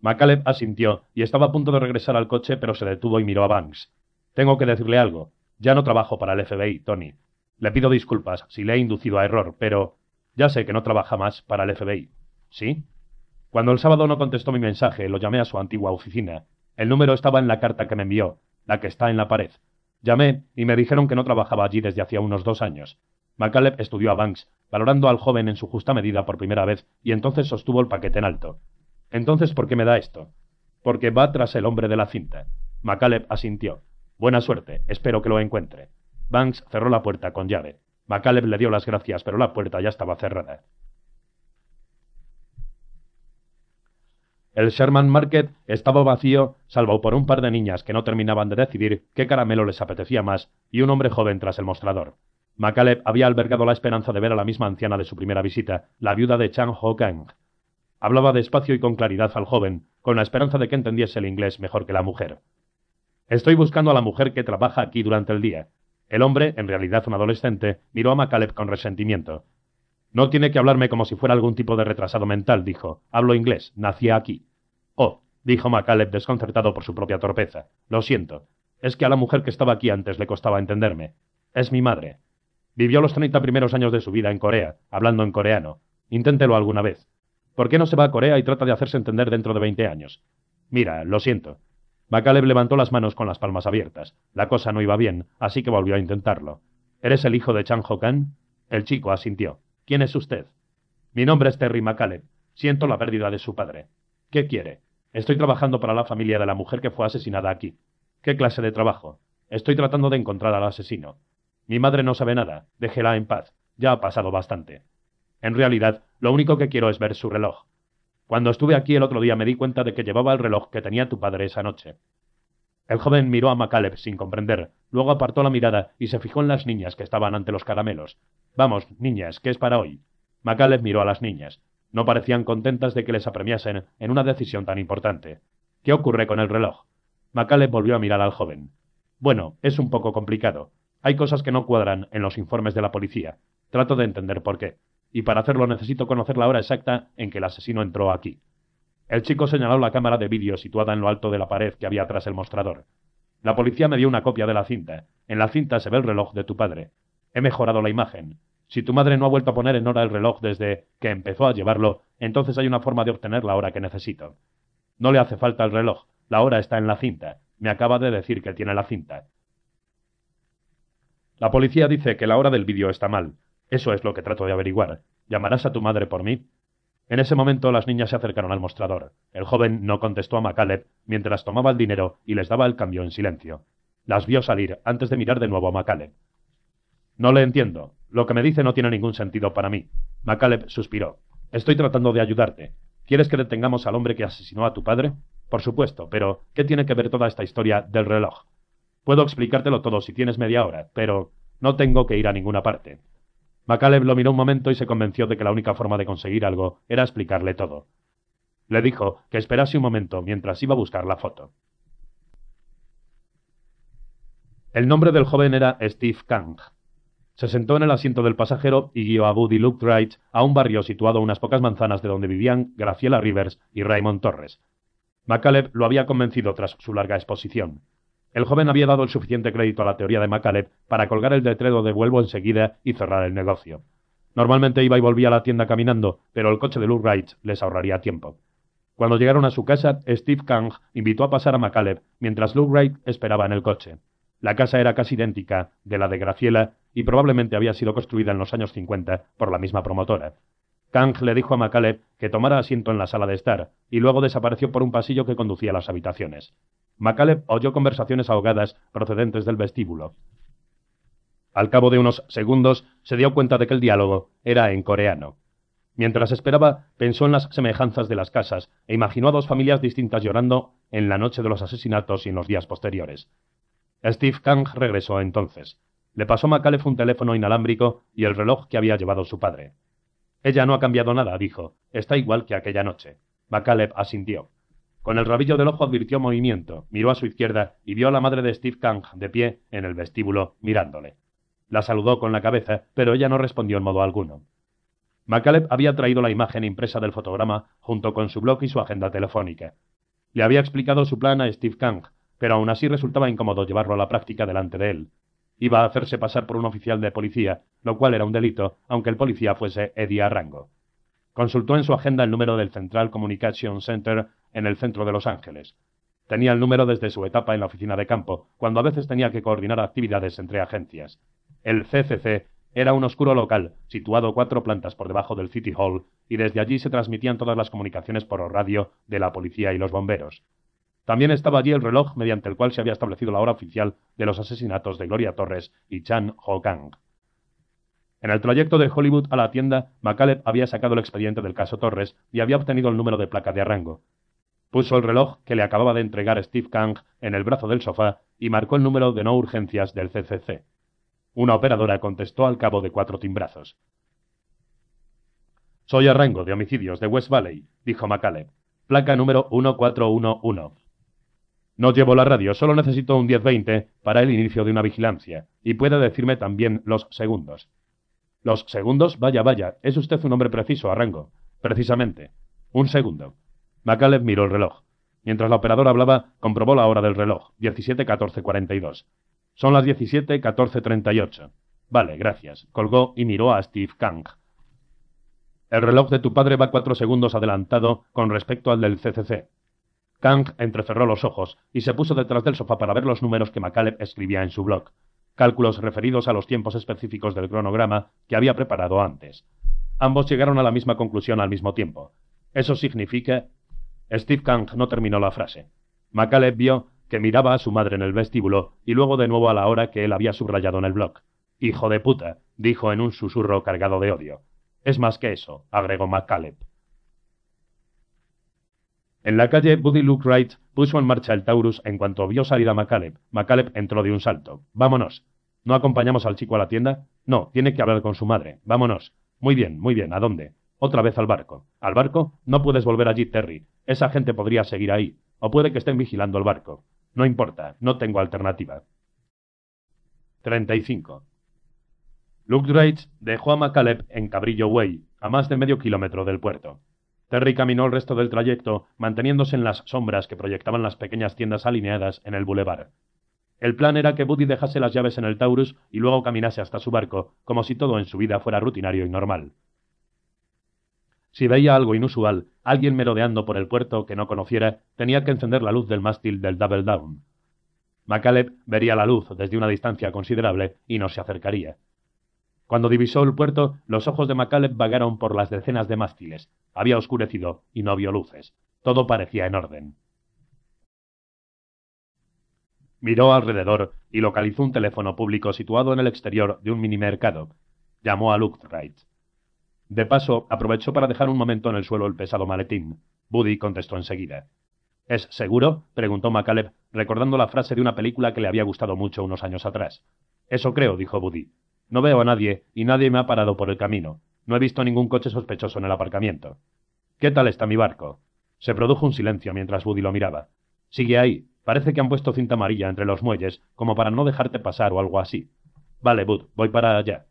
Speaker 1: McCaleb asintió y estaba a punto de regresar al coche, pero se detuvo y miró a Banks. Tengo que decirle algo. Ya no trabajo para el FBI, Tony. Le pido disculpas si le he inducido a error, pero ya sé que no trabaja más para el FBI. ¿Sí? Cuando el sábado no contestó mi mensaje, lo llamé a su antigua oficina. El número estaba en la carta que me envió, la que está en la pared. Llamé y me dijeron que no trabajaba allí desde hacía unos dos años. McCaleb estudió a Banks, valorando al joven en su justa medida por primera vez, y entonces sostuvo el paquete en alto. Entonces, ¿por qué me da esto? Porque va tras el hombre de la cinta. MacCaleb asintió. Buena suerte, espero que lo encuentre. Banks cerró la puerta con llave. MacCaleb le dio las gracias, pero la puerta ya estaba cerrada. El Sherman Market estaba vacío, salvo por un par de niñas que no terminaban de decidir qué caramelo les apetecía más, y un hombre joven tras el mostrador. MacCaleb había albergado la esperanza de ver a la misma anciana de su primera visita, la viuda de Chang Ho Kang. Hablaba despacio y con claridad al joven, con la esperanza de que entendiese el inglés mejor que la mujer. Estoy buscando a la mujer que trabaja aquí durante el día. El hombre, en realidad un adolescente, miró a MacCaleb con resentimiento. No tiene que hablarme como si fuera algún tipo de retrasado mental, dijo. Hablo inglés. Nací aquí. Oh, dijo MacCaleb desconcertado por su propia torpeza. Lo siento. Es que a la mujer que estaba aquí antes le costaba entenderme. Es mi madre. Vivió los treinta primeros años de su vida en Corea, hablando en coreano. Inténtelo alguna vez. ¿Por qué no se va a Corea y trata de hacerse entender dentro de veinte años? Mira, lo siento. Levantó las manos con las palmas abiertas. La cosa no iba bien, así que volvió a intentarlo. ¿Eres el hijo de Chang Ho Kan? El chico asintió. ¿Quién es usted? Mi nombre es Terry McCaleb. Siento la pérdida de su padre. ¿Qué quiere? Estoy trabajando para la familia de la mujer que fue asesinada aquí. ¿Qué clase de trabajo? Estoy tratando de encontrar al asesino. Mi madre no sabe nada. Déjela en paz. Ya ha pasado bastante. En realidad, lo único que quiero es ver su reloj. Cuando estuve aquí el otro día me di cuenta de que llevaba el reloj que tenía tu padre esa noche. El joven miró a MacCaleb sin comprender, luego apartó la mirada y se fijó en las niñas que estaban ante los caramelos. Vamos, niñas, ¿qué es para hoy? MacCaleb miró a las niñas. No parecían contentas de que les apremiasen en una decisión tan importante. ¿Qué ocurre con el reloj? MacCaleb volvió a mirar al joven. Bueno, es un poco complicado. Hay cosas que no cuadran en los informes de la policía. Trato de entender por qué. Y para hacerlo necesito conocer la hora exacta en que el asesino entró aquí. El chico señaló la cámara de vídeo situada en lo alto de la pared que había tras el mostrador. La policía me dio una copia de la cinta. En la cinta se ve el reloj de tu padre. He mejorado la imagen. Si tu madre no ha vuelto a poner en hora el reloj desde que empezó a llevarlo, entonces hay una forma de obtener la hora que necesito. No le hace falta el reloj. La hora está en la cinta. Me acaba de decir que tiene la cinta. La policía dice que la hora del vídeo está mal. Eso es lo que trato de averiguar. ¿Llamarás a tu madre por mí? En ese momento las niñas se acercaron al mostrador. El joven no contestó a MacCaleb mientras tomaba el dinero y les daba el cambio en silencio. Las vio salir antes de mirar de nuevo a MacCaleb. No le entiendo. Lo que me dice no tiene ningún sentido para mí. MacCaleb suspiró. Estoy tratando de ayudarte. ¿Quieres que detengamos al hombre que asesinó a tu padre? Por supuesto, pero ¿qué tiene que ver toda esta historia del reloj? Puedo explicártelo todo si tienes media hora, pero no tengo que ir a ninguna parte. MacCaleb lo miró un momento y se convenció de que la única forma de conseguir algo era explicarle todo. Le dijo que esperase un momento mientras iba a buscar la foto. El nombre del joven era Steve Kang. Se sentó en el asiento del pasajero y guió a Buddy Wright a un barrio situado a unas pocas manzanas de donde vivían Graciela Rivers y Raymond Torres. MacCaleb lo había convencido tras su larga exposición. El joven había dado el suficiente crédito a la teoría de MacCaleb para colgar el letrero de vuelvo enseguida y cerrar el negocio. Normalmente iba y volvía a la tienda caminando, pero el coche de Lou Wright les ahorraría tiempo. Cuando llegaron a su casa, Steve Kang invitó a pasar a MacCaleb mientras Lou Wright esperaba en el coche. La casa era casi idéntica de la de Graciela y probablemente había sido construida en los años 50 por la misma promotora. Kang le dijo a MacCaleb que tomara asiento en la sala de estar y luego desapareció por un pasillo que conducía a las habitaciones. MacCaleb oyó conversaciones ahogadas procedentes del vestíbulo. Al cabo de unos segundos se dio cuenta de que el diálogo era en coreano. Mientras esperaba, pensó en las semejanzas de las casas e imaginó a dos familias distintas llorando en la noche de los asesinatos y en los días posteriores. Steve Kang regresó entonces. Le pasó a un teléfono inalámbrico y el reloj que había llevado su padre. Ella no ha cambiado nada, dijo. Está igual que aquella noche. MacAlef asintió. Con el rabillo del ojo advirtió movimiento, miró a su izquierda y vio a la madre de Steve Kang de pie en el vestíbulo, mirándole. La saludó con la cabeza, pero ella no respondió en modo alguno. MacAlef había traído la imagen impresa del fotograma junto con su blog y su agenda telefónica. Le había explicado su plan a Steve Kang, pero aún así resultaba incómodo llevarlo a la práctica delante de él. Iba a hacerse pasar por un oficial de policía, lo cual era un delito, aunque el policía fuese Eddie Arrango. Consultó en su agenda el número del Central Communication Center en el centro de Los Ángeles. Tenía el número desde su etapa en la oficina de campo, cuando a veces tenía que coordinar actividades entre agencias. El CCC Era un oscuro local, situado cuatro plantas por debajo del City Hall, y desde allí se transmitían todas las comunicaciones por radio de la policía y los bomberos. También estaba allí el reloj mediante el cual se había establecido la hora oficial de los asesinatos de Gloria Torres y Chan Ho Kang. En el trayecto de Hollywood a la tienda, McCaleb había sacado el expediente del caso Torres y había obtenido el número de placa de arrango. Puso el reloj que le acababa de entregar Steve Kang en el brazo del sofá y marcó el número de no urgencias del CCC. Una operadora contestó al cabo de cuatro timbrazos. Soy Arrango, de homicidios de West Valley, dijo McCaleb. Placa número 1411. No llevo la radio, solo necesito un 1020 para el inicio de una vigilancia, y puede decirme también los segundos. Los segundos, vaya, vaya, es usted un hombre preciso, Arrango. Precisamente. Un segundo. McCaleb miró el reloj. Mientras la operadora hablaba, comprobó la hora del reloj, 17.14.42. Son las 17.14.38. Vale, gracias. Colgó y miró a Steve Kang. El reloj de tu padre va cuatro segundos adelantado con respecto al del CCC. Kang entrecerró los ojos y se puso detrás del sofá para ver los números que McCaleb escribía en su blog, cálculos referidos a los tiempos específicos del cronograma que había preparado antes. Ambos llegaron a la misma conclusión al mismo tiempo. Eso significa... Steve Kang no terminó la frase. McCaleb vio que miraba a su madre en el vestíbulo y luego de nuevo a la hora que él había subrayado en el blog. Hijo de puta, dijo en un susurro cargado de odio. Es más que eso, agregó McCaleb. En la calle, Buddy Luke Wright puso en marcha el Taurus en cuanto vio salir a McCaleb. McCaleb entró de un salto. Vámonos. ¿No acompañamos al chico a la tienda? No, tiene que hablar con su madre. Vámonos. Muy bien, muy bien. ¿A dónde? Otra vez al barco. ¿Al barco? No puedes volver allí, Terry. Esa gente podría seguir ahí. O puede que estén vigilando el barco. No importa, no tengo alternativa. 35. Luke Wright dejó a McCaleb en Cabrillo Way, a más de medio kilómetro del puerto. Terry caminó el resto del trayecto, manteniéndose en las sombras que proyectaban las pequeñas tiendas alineadas en el bulevar. El plan era que Buddy dejase las llaves en el Taurus y luego caminase hasta su barco, como si todo en su vida fuera rutinario y normal. Si veía algo inusual, alguien merodeando por el puerto que no conociera, tenía que encender la luz del mástil del Double Down. McCaleb vería la luz desde una distancia considerable y no se acercaría. Cuando divisó el puerto, los ojos de McCaleb vagaron por las decenas de mástiles. Había oscurecido y no vio luces. Todo parecía en orden. Miró alrededor y localizó un teléfono público situado en el exterior de un minimercado. Llamó a Luke Wright. De paso, aprovechó para dejar un momento en el suelo el pesado maletín. Buddy contestó enseguida. ¿Es seguro? preguntó McCaleb, recordando la frase de una película que le había gustado mucho unos años atrás. Eso creo, dijo Buddy. No veo a nadie, y nadie me ha parado por el camino. No he visto ningún coche sospechoso en el aparcamiento. ¿Qué tal está mi barco? Se produjo un silencio mientras Buddy lo miraba. Sigue ahí. Parece que han puesto cinta amarilla entre los muelles, como para no dejarte pasar o algo así. Vale, Bud, voy para allá.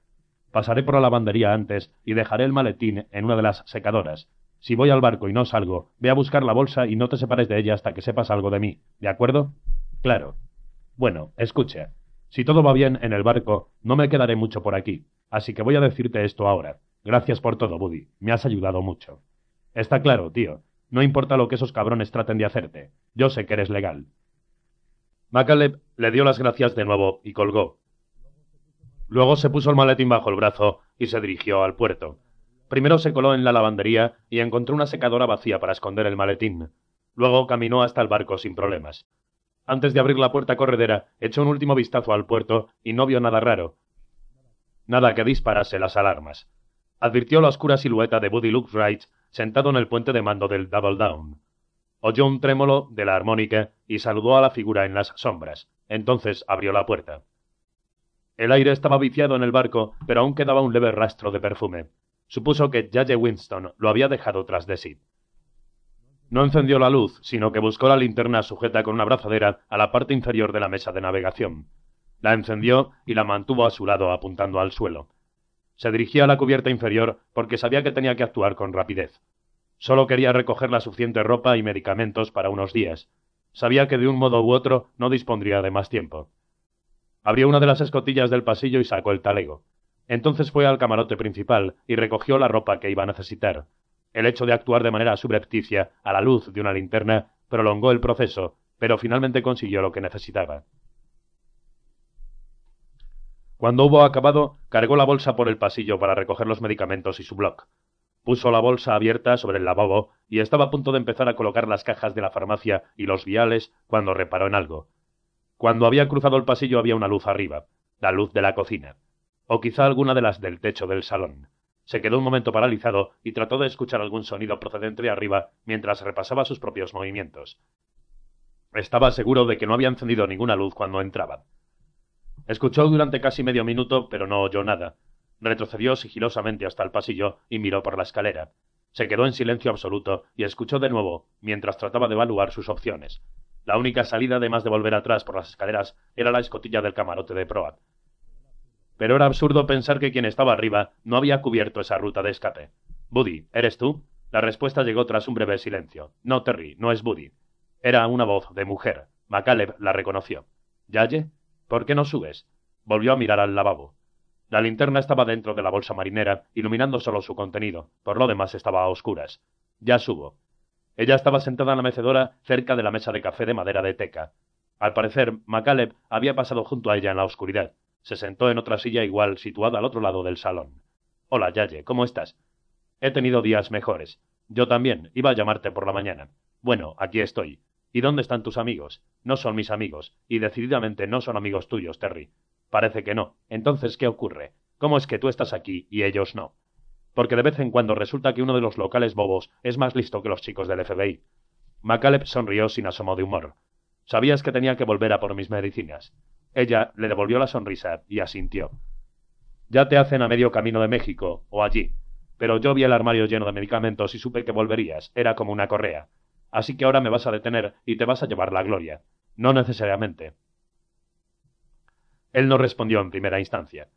Speaker 1: Pasaré por la lavandería antes y dejaré el maletín en una de las secadoras. Si voy al barco y no salgo, ve a buscar la bolsa y no te separes de ella hasta que sepas algo de mí. ¿De acuerdo? Claro. Bueno, escucha. Si todo va bien en el barco, no me quedaré mucho por aquí. Así que voy a decirte esto ahora. Gracias por todo, Buddy. Me has ayudado mucho. Está claro, tío. No importa lo que esos cabrones traten de hacerte. Yo sé que eres legal. McCaleb le dio las gracias de nuevo y colgó, Luego se puso el maletín bajo el brazo y se dirigió al puerto. Primero se coló en la lavandería y encontró una secadora vacía para esconder el maletín. Luego caminó hasta el barco sin problemas. Antes de abrir la puerta corredera, echó un último vistazo al puerto y no vio nada raro. Nada que disparase las alarmas. Advirtió la oscura silueta de Buddy Luke Wright sentado en el puente de mando del Double Down. Oyó un trémolo de la armónica y saludó a la figura en las sombras. Entonces abrió la puerta. El aire estaba viciado en el barco, pero aún quedaba un leve rastro de perfume. Supuso que Judge Winston lo había dejado tras de sí. No encendió la luz, sino que buscó la linterna sujeta con una brazadera a la parte inferior de la mesa de navegación. La encendió y la mantuvo a su lado apuntando al suelo. Se dirigía a la cubierta inferior porque sabía que tenía que actuar con rapidez. Solo quería recoger la suficiente ropa y medicamentos para unos días. Sabía que de un modo u otro no dispondría de más tiempo. Abrió una de las escotillas del pasillo y sacó el talego. Entonces fue al camarote principal y recogió la ropa que iba a necesitar. El hecho de actuar de manera subrepticia, a la luz de una linterna, prolongó el proceso, pero finalmente consiguió lo que necesitaba. Cuando hubo acabado, cargó la bolsa por el pasillo para recoger los medicamentos y su bloc. Puso la bolsa abierta sobre el lavabo y estaba a punto de empezar a colocar las cajas de la farmacia y los viales cuando reparó en algo. Cuando había cruzado el pasillo había una luz arriba, la luz de la cocina, o quizá alguna de las del techo del salón. Se quedó un momento paralizado y trató de escuchar algún sonido procedente de arriba mientras repasaba sus propios movimientos. Estaba seguro de que no había encendido ninguna luz cuando entraba. Escuchó durante casi medio minuto, pero no oyó nada. Retrocedió sigilosamente hasta el pasillo y miró por la escalera. Se quedó en silencio absoluto y escuchó de nuevo, mientras trataba de evaluar sus opciones. La única salida, además de volver atrás por las escaleras, era la escotilla del camarote de proa. Pero era absurdo pensar que quien estaba arriba no había cubierto esa ruta de escape. Buddy, ¿eres tú? La respuesta llegó tras un breve silencio. No, Terry, no es Buddy. Era una voz de mujer. MacCaleb la reconoció. ¿Yaye? ¿Por qué no subes? Volvió a mirar al lavabo. La linterna estaba dentro de la bolsa marinera, iluminando solo su contenido. Por lo demás estaba a oscuras. Ya subo. Ella estaba sentada en la mecedora cerca de la mesa de café de madera de teca. Al parecer, MacCaleb había pasado junto a ella en la oscuridad. Se sentó en otra silla igual, situada al otro lado del salón. Hola, Yaye, ¿cómo estás? He tenido días mejores. Yo también. Iba a llamarte por la mañana. Bueno, aquí estoy. ¿Y dónde están tus amigos? No son mis amigos, y decididamente no son amigos tuyos, Terry. Parece que no. Entonces, ¿qué ocurre? ¿Cómo es que tú estás aquí y ellos no? Porque de vez en cuando resulta que uno de los locales bobos es más listo que los chicos del FBI. MacCaleb sonrió sin asomo de humor. Sabías que tenía que volver a por mis medicinas. Ella le devolvió la sonrisa y asintió. Ya te hacen a medio camino de México, o allí. Pero yo vi el armario lleno de medicamentos y supe que volverías. Era como una correa. Así que ahora me vas a detener y te vas a llevar la gloria. No necesariamente. Él no respondió en primera instancia.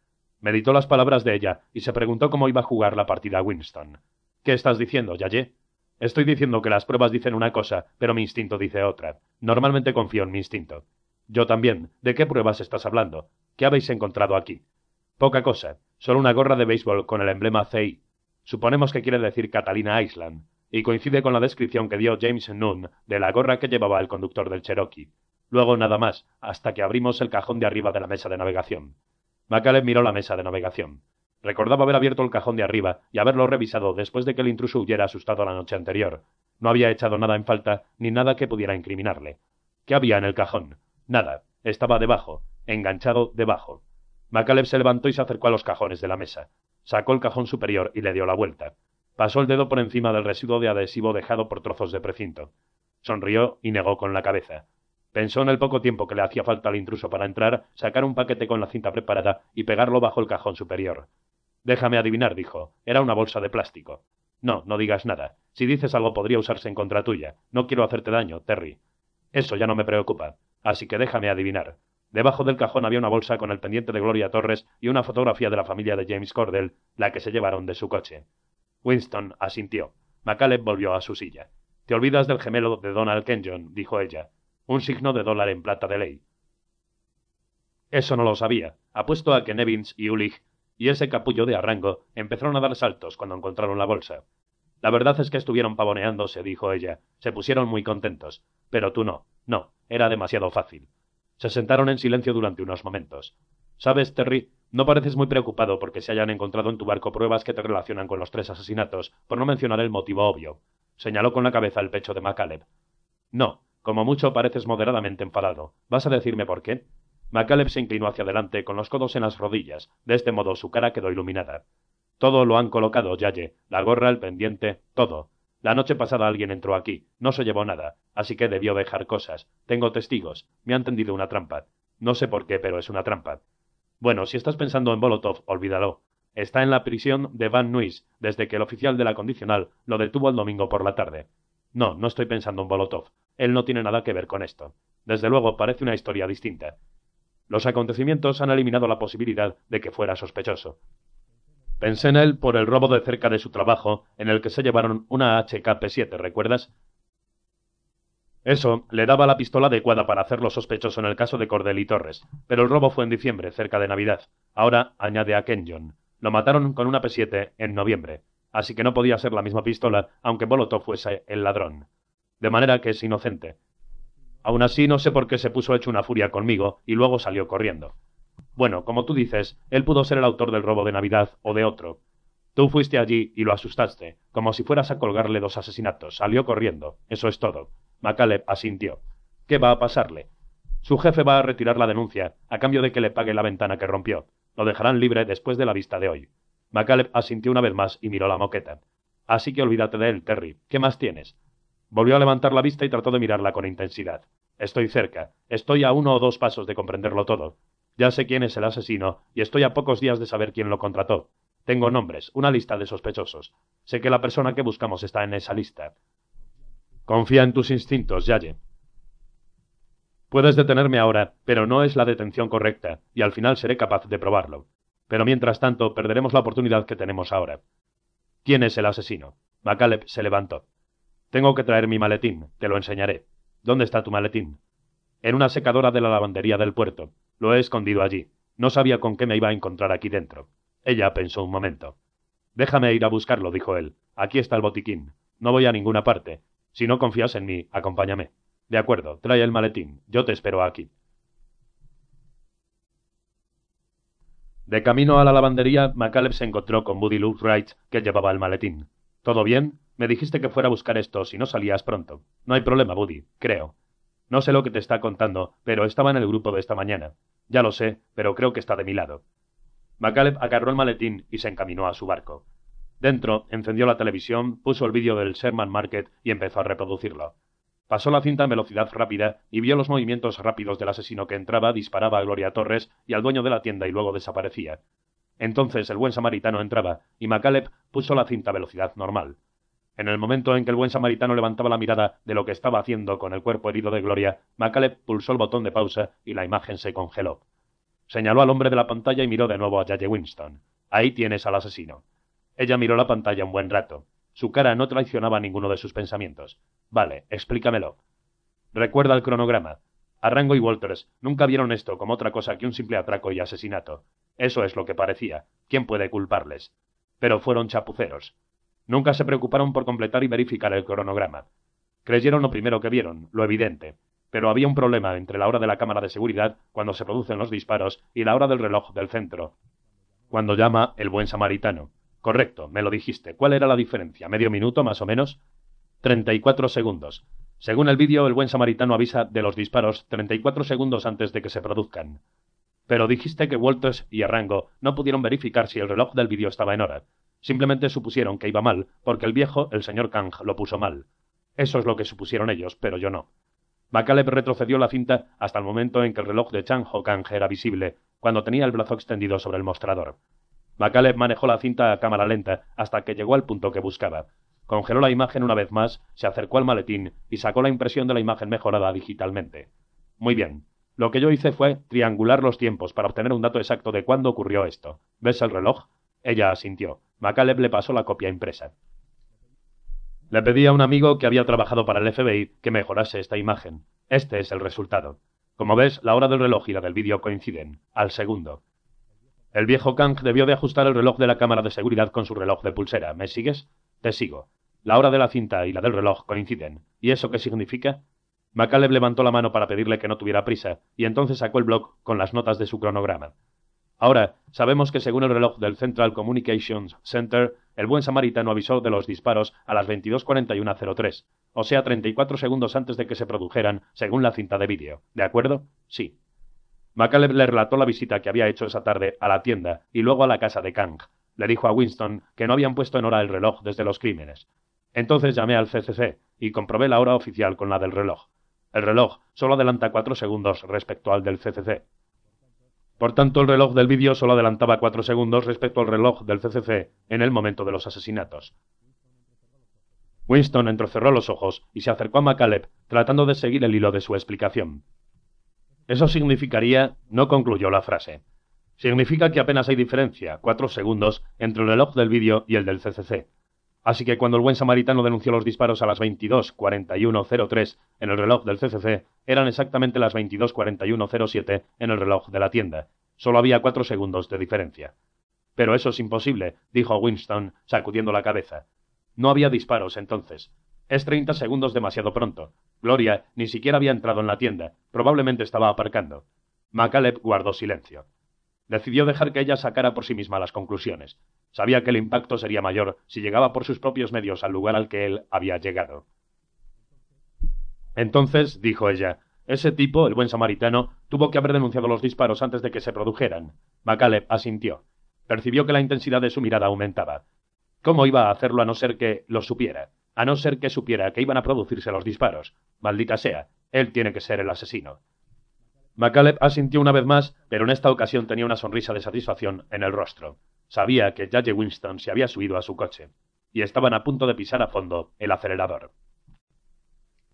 Speaker 1: Meditó las palabras de ella y se preguntó cómo iba a jugar la partida Winston. ¿Qué estás diciendo, Yayé? Estoy diciendo que las pruebas dicen una cosa, pero mi instinto dice otra. Normalmente confío en mi instinto. Yo también. ¿De qué pruebas estás hablando? ¿Qué habéis encontrado aquí? Poca cosa. Solo una gorra de béisbol con el emblema CI. Suponemos que quiere decir Catalina Island y coincide con la descripción que dio James Nunn de la gorra que llevaba el conductor del Cherokee. Luego nada más, hasta que abrimos el cajón de arriba de la mesa de navegación. MacAleb miró la mesa de navegación. Recordaba haber abierto el cajón de arriba y haberlo revisado después de que el intruso huyera asustado la noche anterior. No había echado nada en falta, ni nada que pudiera incriminarle. ¿Qué había en el cajón? Nada. Estaba debajo, enganchado debajo. MacAleb se levantó y se acercó a los cajones de la mesa. Sacó el cajón superior y le dio la vuelta. Pasó el dedo por encima del residuo de adhesivo dejado por trozos de precinto. Sonrió y negó con la cabeza. Pensó en el poco tiempo que le hacía falta al intruso para entrar, sacar un paquete con la cinta preparada y pegarlo bajo el cajón superior. Déjame adivinar, dijo. Era una bolsa de plástico. No, no digas nada. Si dices algo podría usarse en contra tuya. No quiero hacerte daño, Terry. Eso ya no me preocupa. Así que déjame adivinar. Debajo del cajón había una bolsa con el pendiente de Gloria Torres y una fotografía de la familia de James Cordell, la que se llevaron de su coche. Winston asintió. MacCaleb volvió a su silla. Te olvidas del gemelo de Donald Kenyon, dijo ella. Un signo de dólar en plata de ley. Eso no lo sabía. Apuesto a que Nevins y Ulich y ese capullo de Arrango empezaron a dar saltos cuando encontraron la bolsa. La verdad es que estuvieron pavoneándose, dijo ella. Se pusieron muy contentos. Pero tú no. No. Era demasiado fácil. Se sentaron en silencio durante unos momentos. Sabes, Terry, no pareces muy preocupado porque se hayan encontrado en tu barco pruebas que te relacionan con los tres asesinatos, por no mencionar el motivo obvio. Señaló con la cabeza el pecho de MacCaleb. No, como mucho pareces moderadamente enfadado. ¿Vas a decirme por qué? MacCaleb se inclinó hacia adelante con los codos en las rodillas. De este modo su cara quedó iluminada. Todo lo han colocado, Yaye. La gorra, el pendiente, todo. La noche pasada alguien entró aquí. No se llevó nada. Así que debió dejar cosas. Tengo testigos. Me han tendido una trampa. No sé por qué, pero es una trampa. Bueno, si estás pensando en Bolotov, olvídalo. Está en la prisión de Van Nuys desde que el oficial de la condicional lo detuvo el domingo por la tarde. No, no estoy pensando en Bolotov. Él no tiene nada que ver con esto. Desde luego, parece una historia distinta. Los acontecimientos han eliminado la posibilidad de que fuera sospechoso. Pensé en él por el robo de cerca de su trabajo, en el que se llevaron una HKP-7, ¿recuerdas? Eso le daba la pistola adecuada para hacerlo sospechoso en el caso de Cordell y Torres, pero el robo fue en diciembre, cerca de Navidad. Ahora añade a Kenyon. Lo mataron con una P7 en noviembre, así que no podía ser la misma pistola, aunque Bolotov fuese el ladrón. De manera que es inocente. Aún así no sé por qué se puso hecho una furia conmigo y luego salió corriendo. Bueno, como tú dices, él pudo ser el autor del robo de Navidad o de otro. Tú fuiste allí y lo asustaste, como si fueras a colgarle dos asesinatos. Salió corriendo. Eso es todo. MacAleb asintió. ¿Qué va a pasarle? Su jefe va a retirar la denuncia, a cambio de que le pague la ventana que rompió. Lo dejarán libre después de la vista de hoy. MacAleb asintió una vez más y miró la moqueta. Así que olvídate de él, Terry. ¿Qué más tienes? Volvió a levantar la vista y trató de mirarla con intensidad. Estoy cerca. Estoy a uno o dos pasos de comprenderlo todo. Ya sé quién es el asesino y estoy a pocos días de saber quién lo contrató. Tengo nombres, una lista de sospechosos. Sé que la persona que buscamos está en esa lista. Confía en tus instintos, Yaye. Puedes detenerme ahora, pero no es la detención correcta, y al final seré capaz de probarlo. Pero mientras tanto, perderemos la oportunidad que tenemos ahora. ¿Quién es el asesino? MacAleb se levantó. Tengo que traer mi maletín, te lo enseñaré. ¿Dónde está tu maletín? En una secadora de la lavandería del puerto. Lo he escondido allí. No sabía con qué me iba a encontrar aquí dentro. Ella pensó un momento. Déjame ir a buscarlo, dijo él. Aquí está el botiquín. No voy a ninguna parte. Si no confías en mí, acompáñame. De acuerdo, trae el maletín. Yo te espero aquí. De camino a la lavandería, McCaleb se encontró con Buddy Wright, que llevaba el maletín. ¿Todo bien? Me dijiste que fuera a buscar esto si no salías pronto. No hay problema, Buddy, creo. No sé lo que te está contando, pero estaba en el grupo de esta mañana. Ya lo sé, pero creo que está de mi lado. McCaleb agarró el maletín y se encaminó a su barco. Dentro, encendió la televisión, puso el vídeo del Sherman Market y empezó a reproducirlo. Pasó la cinta en velocidad rápida y vio los movimientos rápidos del asesino que entraba, disparaba a Gloria Torres y al dueño de la tienda y luego desaparecía. Entonces el buen samaritano entraba y MacAleb puso la cinta a velocidad normal. En el momento en que el buen samaritano levantaba la mirada de lo que estaba haciendo con el cuerpo herido de Gloria, MacAleb pulsó el botón de pausa y la imagen se congeló. Señaló al hombre de la pantalla y miró de nuevo a Yaye Winston. Ahí tienes al asesino. Ella miró la pantalla un buen rato. Su cara no traicionaba ninguno de sus pensamientos. Vale, explícamelo. Recuerda el cronograma. Arrango y Walters nunca vieron esto como otra cosa que un simple atraco y asesinato. Eso es lo que parecía. ¿Quién puede culparles? Pero fueron chapuceros. Nunca se preocuparon por completar y verificar el cronograma. Creyeron lo primero que vieron, lo evidente. Pero había un problema entre la hora de la cámara de seguridad, cuando se producen los disparos, y la hora del reloj del centro, cuando llama el buen samaritano. Correcto, me lo dijiste. ¿Cuál era la diferencia? ¿Medio minuto, más o menos? Treinta y cuatro segundos. Según el vídeo, el buen samaritano avisa de los disparos treinta y cuatro segundos antes de que se produzcan. Pero dijiste que Walters y Arrango no pudieron verificar si el reloj del vídeo estaba en hora. Simplemente supusieron que iba mal, porque el viejo, el señor Kang, lo puso mal. Eso es lo que supusieron ellos, pero yo no. Macaleb retrocedió la cinta hasta el momento en que el reloj de Chang Kang era visible, cuando tenía el brazo extendido sobre el mostrador. MacAleb manejó la cinta a cámara lenta hasta que llegó al punto que buscaba. Congeló la imagen una vez más, se acercó al maletín y sacó la impresión de la imagen mejorada digitalmente. Muy bien. Lo que yo hice fue triangular los tiempos para obtener un dato exacto de cuándo ocurrió esto. ¿Ves el reloj? Ella asintió. MacAleb le pasó la copia impresa. Le pedí a un amigo que había trabajado para el FBI que mejorase esta imagen. Este es el resultado. Como ves, la hora del reloj y la del vídeo coinciden, al segundo. El viejo Kang debió de ajustar el reloj de la cámara de seguridad con su reloj de pulsera. ¿Me sigues? Te sigo. La hora de la cinta y la del reloj coinciden. ¿Y eso qué significa? MacAleb levantó la mano para pedirle que no tuviera prisa, y entonces sacó el blog con las notas de su cronograma. Ahora, sabemos que según el reloj del Central Communications Center, el buen samaritano avisó de los disparos a las 22.41.03, o sea, 34 segundos antes de que se produjeran, según la cinta de vídeo. ¿De acuerdo? Sí. MacAleb le relató la visita que había hecho esa tarde a la tienda y luego a la casa de Kang. Le dijo a Winston que no habían puesto en hora el reloj desde los crímenes. Entonces llamé al CCC y comprobé la hora oficial con la del reloj. El reloj solo adelanta cuatro segundos respecto al del CCC. Por tanto, el reloj del vídeo solo adelantaba cuatro segundos respecto al reloj del CCC en el momento de los asesinatos. Winston entrecerró los ojos y se acercó a MacAleb tratando de seguir el hilo de su explicación. Eso significaría, no concluyó la frase. Significa que apenas hay diferencia, cuatro segundos, entre el reloj del vídeo y el del CCC. Así que cuando el buen samaritano denunció los disparos a las 22.41.03 en el reloj del CCC, eran exactamente las 22.41.07 en el reloj de la tienda. Solo había cuatro segundos de diferencia. Pero eso es imposible, dijo Winston, sacudiendo la cabeza. No había disparos entonces. Es treinta segundos demasiado pronto. Gloria ni siquiera había entrado en la tienda. Probablemente estaba aparcando. MacAleb guardó silencio. Decidió dejar que ella sacara por sí misma las conclusiones. Sabía que el impacto sería mayor si llegaba por sus propios medios al lugar al que él había llegado. Entonces, dijo ella, ese tipo, el buen samaritano, tuvo que haber denunciado los disparos antes de que se produjeran. Macaleb asintió. Percibió que la intensidad de su mirada aumentaba. ¿Cómo iba a hacerlo a no ser que lo supiera? A no ser que supiera que iban a producirse los disparos. Maldita sea, él tiene que ser el asesino. Macaleb asintió una vez más, pero en esta ocasión tenía una sonrisa de satisfacción en el rostro. Sabía que Judge Winston se había subido a su coche, y estaban a punto de pisar a fondo el acelerador.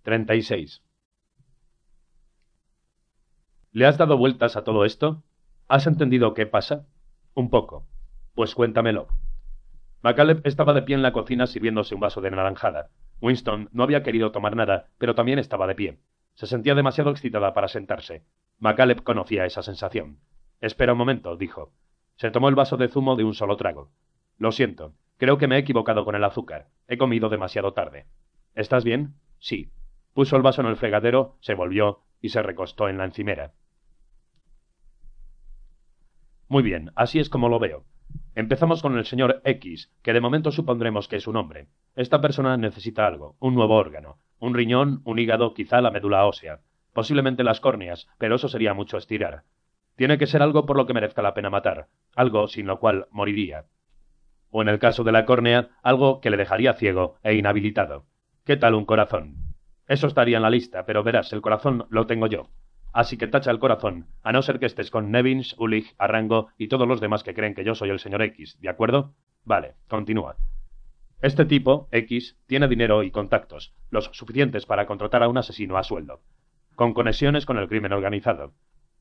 Speaker 1: 36. ¿Le has dado vueltas a todo esto? ¿Has entendido qué pasa? Un poco. Pues cuéntamelo. Macaleb estaba de pie en la cocina sirviéndose un vaso de naranjada. Winston no había querido tomar nada, pero también estaba de pie. Se sentía demasiado excitada para sentarse. Macaleb conocía esa sensación. Espera un momento, dijo. Se tomó el vaso de zumo de un solo trago. Lo siento. Creo que me he equivocado con el azúcar. He comido demasiado tarde. ¿Estás bien? Sí. Puso el vaso en el fregadero, se volvió y se recostó en la encimera. Muy bien, así es como lo veo. Empezamos con el señor X, que de momento supondremos que es un hombre. Esta persona necesita algo, un nuevo órgano, un riñón, un hígado, quizá la médula ósea, posiblemente las córneas, pero eso sería mucho estirar. Tiene que ser algo por lo que merezca la pena matar, algo sin lo cual moriría. O en el caso de la córnea, algo que le dejaría ciego e inhabilitado. ¿Qué tal un corazón? Eso estaría en la lista, pero verás, el corazón lo tengo yo. Así que tacha el corazón, a no ser que estés con Nevins, Ulich, Arrango y todos los demás que creen que yo soy el señor X, ¿de acuerdo? Vale, continúa. Este tipo, X, tiene dinero y contactos, los suficientes para contratar a un asesino a sueldo, con conexiones con el crimen organizado.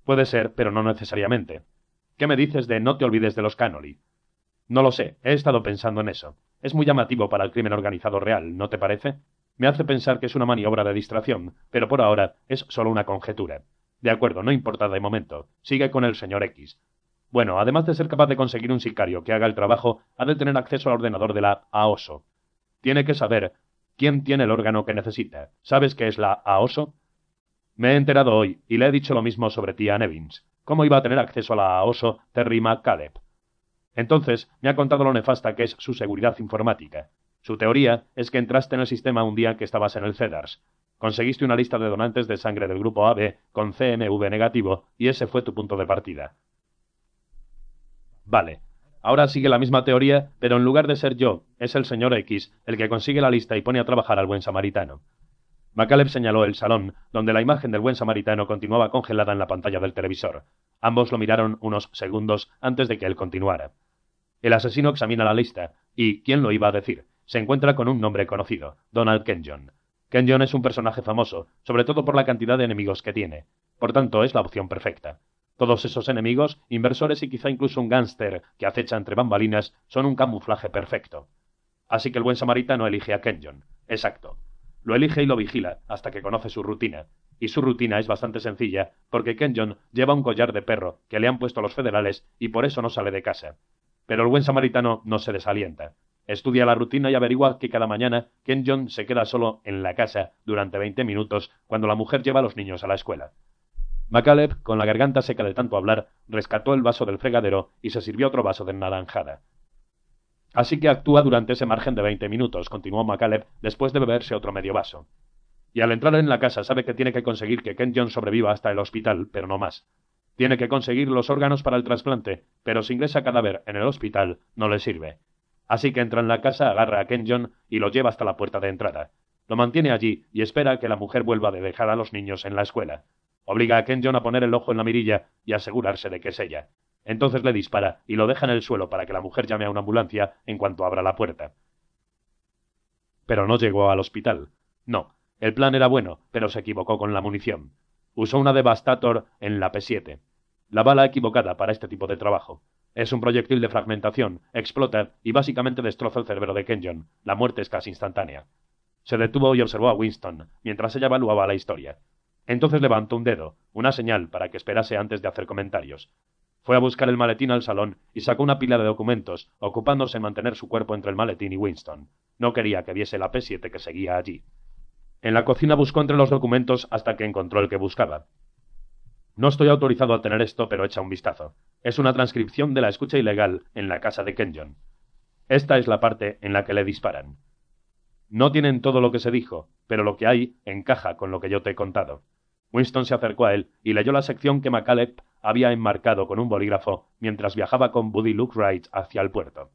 Speaker 1: Puede ser, pero no necesariamente. ¿Qué me dices de no te olvides de los Cannoli? No lo sé, he estado pensando en eso. Es muy llamativo para el crimen organizado real, ¿no te parece? Me hace pensar que es una maniobra de distracción, pero por ahora es solo una conjetura. De acuerdo, no importa de momento. Sigue con el señor X. Bueno, además de ser capaz de conseguir un sicario que haga el trabajo, ha de tener acceso al ordenador de la AOSO. Tiene que saber quién tiene el órgano que necesita. ¿Sabes qué es la AOSO? Me he enterado hoy, y le he dicho lo mismo sobre ti a Nevins. ¿Cómo iba a tener acceso a la AOSO Terry McCaleb? Entonces me ha contado lo nefasta que es su seguridad informática. Su teoría es que entraste en el sistema un día que estabas en el CEDARS. Conseguiste una lista de donantes de sangre del grupo AB con CMV negativo y ese fue tu punto de partida. Vale. Ahora sigue la misma teoría, pero en lugar de ser yo, es el señor X el que consigue la lista y pone a trabajar al buen samaritano. Macaleb señaló el salón, donde la imagen del buen samaritano continuaba congelada en la pantalla del televisor. Ambos lo miraron unos segundos antes de que él continuara. El asesino examina la lista, y, ¿quién lo iba a decir? Se encuentra con un nombre conocido, Donald Kenyon. Kenyon es un personaje famoso, sobre todo por la cantidad de enemigos que tiene. Por tanto, es la opción perfecta. Todos esos enemigos, inversores y quizá incluso un gángster que acecha entre bambalinas, son un camuflaje perfecto. Así que el buen samaritano elige a Kenyon. Exacto. Lo elige y lo vigila hasta que conoce su rutina. Y su rutina es bastante sencilla, porque Kenyon lleva un collar de perro que le han puesto los federales y por eso no sale de casa. Pero el buen samaritano no se desalienta. Estudia la rutina y averigua que cada mañana Kenyon se queda solo en la casa durante veinte minutos cuando la mujer lleva a los niños a la escuela. Macaleb, con la garganta seca de tanto hablar, rescató el vaso del fregadero y se sirvió otro vaso de naranjada. Así que actúa durante ese margen de veinte minutos, continuó Macaleb después de beberse otro medio vaso. Y al entrar en la casa sabe que tiene que conseguir que Kenyon sobreviva hasta el hospital, pero no más. Tiene que conseguir los órganos para el trasplante, pero si ingresa cadáver en el hospital no le sirve. Así que entra en la casa, agarra a Kenyon y lo lleva hasta la puerta de entrada. Lo mantiene allí y espera que la mujer vuelva de dejar a los niños en la escuela. Obliga a Kenyon a poner el ojo en la mirilla y asegurarse de que es ella. Entonces le dispara y lo deja en el suelo para que la mujer llame a una ambulancia en cuanto abra la puerta. Pero no llegó al hospital. No, el plan era bueno, pero se equivocó con la munición. Usó una Devastator en la P7. La bala equivocada para este tipo de trabajo. Es un proyectil de fragmentación, explota y básicamente destroza el cerebro de Kenyon. La muerte es casi instantánea. Se detuvo y observó a Winston, mientras ella evaluaba la historia. Entonces levantó un dedo, una señal para que esperase antes de hacer comentarios. Fue a buscar el maletín al salón y sacó una pila de documentos, ocupándose en mantener su cuerpo entre el maletín y Winston. No quería que viese la P7 que seguía allí. En la cocina buscó entre los documentos hasta que encontró el que buscaba. No estoy autorizado a tener esto, pero echa un vistazo. Es una transcripción de la escucha ilegal en la casa de Kenyon. Esta es la parte en la que le disparan. No tienen todo lo que se dijo, pero lo que hay encaja con lo que yo te he contado. Winston se acercó a él y leyó la sección que McCaleb había enmarcado con un bolígrafo mientras viajaba con Buddy Luke Wright hacia el puerto.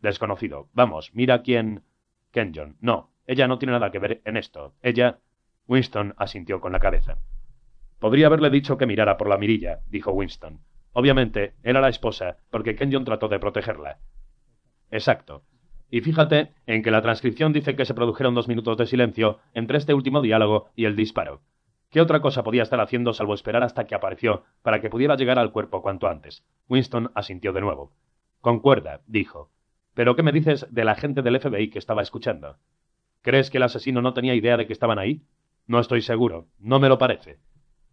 Speaker 1: Desconocido. Vamos, mira quién. Kenyon. No, ella no tiene nada que ver en esto. Ella. Winston asintió con la cabeza. Podría haberle dicho que mirara por la mirilla, dijo Winston. Obviamente, era la esposa, porque Kenyon trató de protegerla. Exacto. Y fíjate en que la transcripción dice que se produjeron dos minutos de silencio entre este último diálogo y el disparo. ¿Qué otra cosa podía estar haciendo salvo esperar hasta que apareció para que pudiera llegar al cuerpo cuanto antes? Winston asintió de nuevo. Concuerda, dijo. ¿Pero qué me dices del agente del FBI que estaba escuchando? ¿Crees que el asesino no tenía idea de que estaban ahí? No estoy seguro. No me lo parece.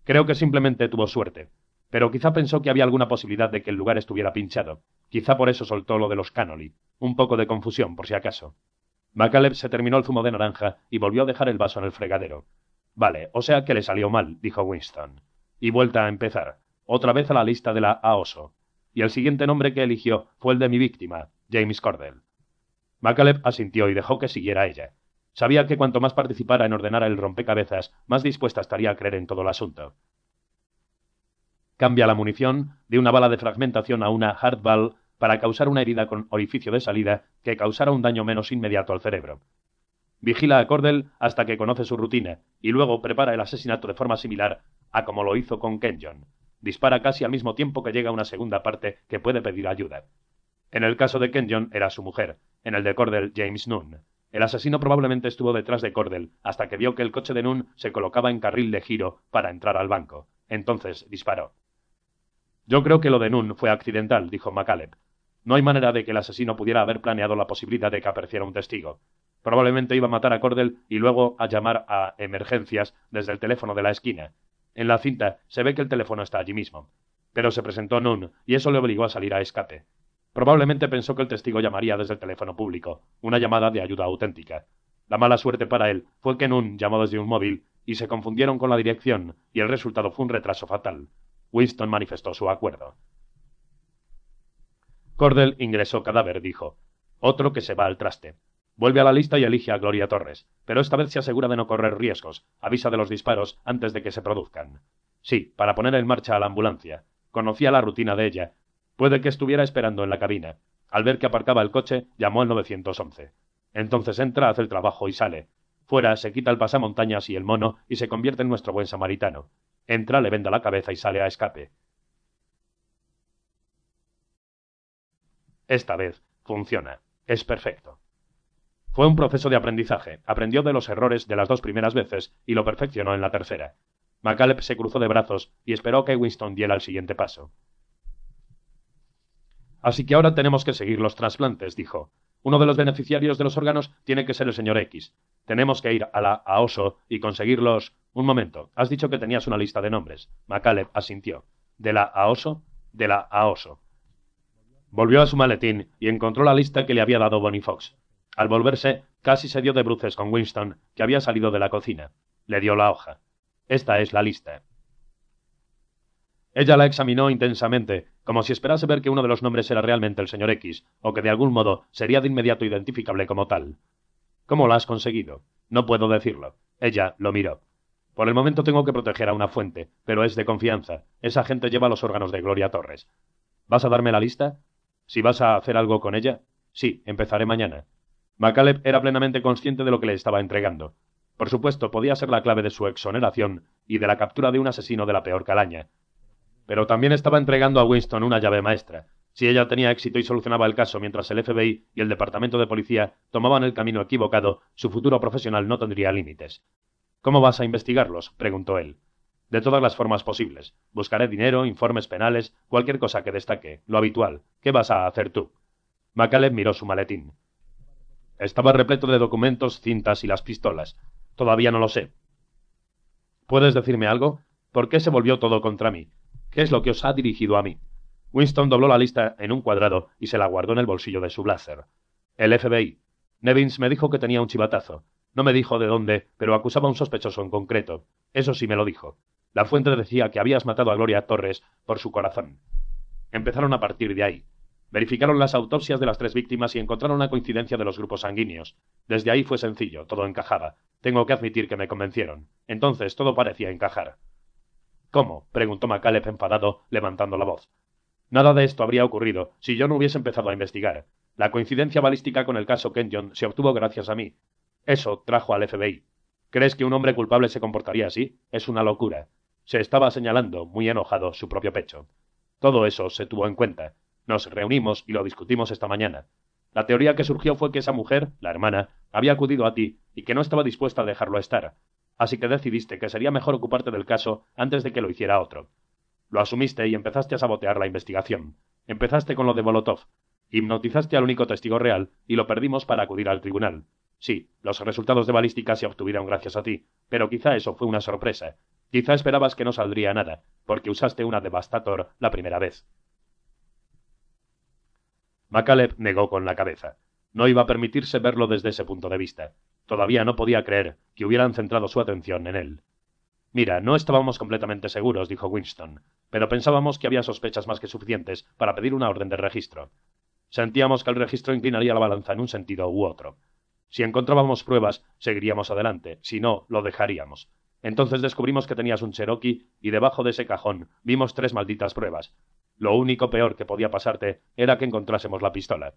Speaker 1: Creo que simplemente tuvo suerte. Pero quizá pensó que había alguna posibilidad de que el lugar estuviera pinchado. Quizá por eso soltó lo de los Cannoli. Un poco de confusión, por si acaso. McCaleb se terminó el zumo de naranja y volvió a dejar el vaso en el fregadero. Vale, o sea que le salió mal, dijo Winston. Y vuelta a empezar. Otra vez a la lista de la AOSO. Y el siguiente nombre que eligió fue el de mi víctima, James Cordell. McCaleb asintió y dejó que siguiera ella. Sabía que cuanto más participara en ordenar el rompecabezas, más dispuesta estaría a creer en todo el asunto. Cambia la munición de una bala de fragmentación a una hardball para causar una herida con orificio de salida que causara un daño menos inmediato al cerebro. Vigila a Cordell hasta que conoce su rutina y luego prepara el asesinato de forma similar a como lo hizo con Kenyon. Dispara casi al mismo tiempo que llega una segunda parte que puede pedir ayuda. En el caso de Kenyon era su mujer, en el de Cordell James Nunn. El asesino probablemente estuvo detrás de Cordell hasta que vio que el coche de Nunn se colocaba en carril de giro para entrar al banco. Entonces disparó. Yo creo que lo de Nunn fue accidental, dijo McCaleb. No hay manera de que el asesino pudiera haber planeado la posibilidad de que apareciera un testigo. Probablemente iba a matar a Cordell y luego a llamar a emergencias desde el teléfono de la esquina. En la cinta se ve que el teléfono está allí mismo. Pero se presentó Nunn y eso le obligó a salir a escape. Probablemente pensó que el testigo llamaría desde el teléfono público, una llamada de ayuda auténtica. La mala suerte para él fue que Nunn llamó desde un móvil y se confundieron con la dirección y el resultado fue un retraso fatal. Winston manifestó su acuerdo. Cordell ingresó cadáver, dijo. Otro que se va al traste. Vuelve a la lista y elige a Gloria Torres, pero esta vez se asegura de no correr riesgos. Avisa de los disparos antes de que se produzcan. Sí, para poner en marcha a la ambulancia. Conocía la rutina de ella. Puede que estuviera esperando en la cabina. Al ver que aparcaba el coche, llamó al 911. Entonces entra, hace el trabajo y sale. Fuera, se quita el pasamontañas y el mono y se convierte en nuestro buen samaritano. Entra, le venda la cabeza y sale a escape. Esta vez funciona. Es perfecto. Fue un proceso de aprendizaje. Aprendió de los errores de las dos primeras veces y lo perfeccionó en la tercera. McCaleb se cruzó de brazos y esperó que Winston diera el siguiente paso. Así que ahora tenemos que seguir los trasplantes, dijo. Uno de los beneficiarios de los órganos tiene que ser el señor X. Tenemos que ir a la AOSO y conseguirlos. Un momento. Has dicho que tenías una lista de nombres. McCaleb asintió. ¿De la AOSO? De la AOSO. Volvió a su maletín y encontró la lista que le había dado Bonnie Fox. Al volverse, casi se dio de bruces con Winston, que había salido de la cocina. Le dio la hoja. Esta es la lista. Ella la examinó intensamente, como si esperase ver que uno de los nombres era realmente el señor X, o que de algún modo sería de inmediato identificable como tal. ¿Cómo la has conseguido? No puedo decirlo. Ella lo miró. Por el momento tengo que proteger a una fuente, pero es de confianza. Esa gente lleva los órganos de Gloria Torres. ¿Vas a darme la lista? Si vas a hacer algo con ella. Sí, empezaré mañana. McCaleb era plenamente consciente de lo que le estaba entregando. Por supuesto, podía ser la clave de su exoneración y de la captura de un asesino de la peor calaña. Pero también estaba entregando a Winston una llave maestra. Si ella tenía éxito y solucionaba el caso mientras el FBI y el Departamento de Policía tomaban el camino equivocado, su futuro profesional no tendría límites. ¿Cómo vas a investigarlos? preguntó él. De todas las formas posibles. Buscaré dinero, informes penales, cualquier cosa que destaque, lo habitual. ¿Qué vas a hacer tú? McCaleb miró su maletín. Estaba repleto de documentos, cintas y las pistolas. Todavía no lo sé. ¿Puedes decirme algo? ¿Por qué se volvió todo contra mí? ¿Qué es lo que os ha dirigido a mí? Winston dobló la lista en un cuadrado y se la guardó en el bolsillo de su blazer. El FBI. Nevins me dijo que tenía un chivatazo. No me dijo de dónde, pero acusaba a un sospechoso en concreto. Eso sí me lo dijo. La fuente decía que habías matado a Gloria Torres por su corazón. Empezaron a partir de ahí. Verificaron las autopsias de las tres víctimas y encontraron una coincidencia de los grupos sanguíneos. Desde ahí fue sencillo, todo encajaba. Tengo que admitir que me convencieron. Entonces todo parecía encajar. ¿Cómo? preguntó MacAlep enfadado, levantando la voz. Nada de esto habría ocurrido si yo no hubiese empezado a investigar. La coincidencia balística con el caso Kenyon se obtuvo gracias a mí. Eso trajo al FBI. ¿Crees que un hombre culpable se comportaría así? Es una locura. Se estaba señalando, muy enojado, su propio pecho. Todo eso se tuvo en cuenta. Nos reunimos y lo discutimos esta mañana. La teoría que surgió fue que esa mujer, la hermana, había acudido a ti y que no estaba dispuesta a dejarlo estar. Así que decidiste que sería mejor ocuparte del caso antes de que lo hiciera otro. Lo asumiste y empezaste a sabotear la investigación. Empezaste con lo de Molotov. Hipnotizaste al único testigo real y lo perdimos para acudir al tribunal. Sí, los resultados de balística se obtuvieron gracias a ti, pero quizá eso fue una sorpresa. Quizá esperabas que no saldría nada, porque usaste una Devastator la primera vez. MacAleb negó con la cabeza. No iba a permitirse verlo desde ese punto de vista. Todavía no podía creer que hubieran centrado su atención en él. Mira, no estábamos completamente seguros, dijo Winston, pero pensábamos que había sospechas más que suficientes para pedir una orden de registro. Sentíamos que el registro inclinaría la balanza en un sentido u otro. Si encontrábamos pruebas, seguiríamos adelante, si no, lo dejaríamos. Entonces descubrimos que tenías un Cherokee y debajo de ese cajón vimos tres malditas pruebas. Lo único peor que podía pasarte era que encontrásemos la pistola.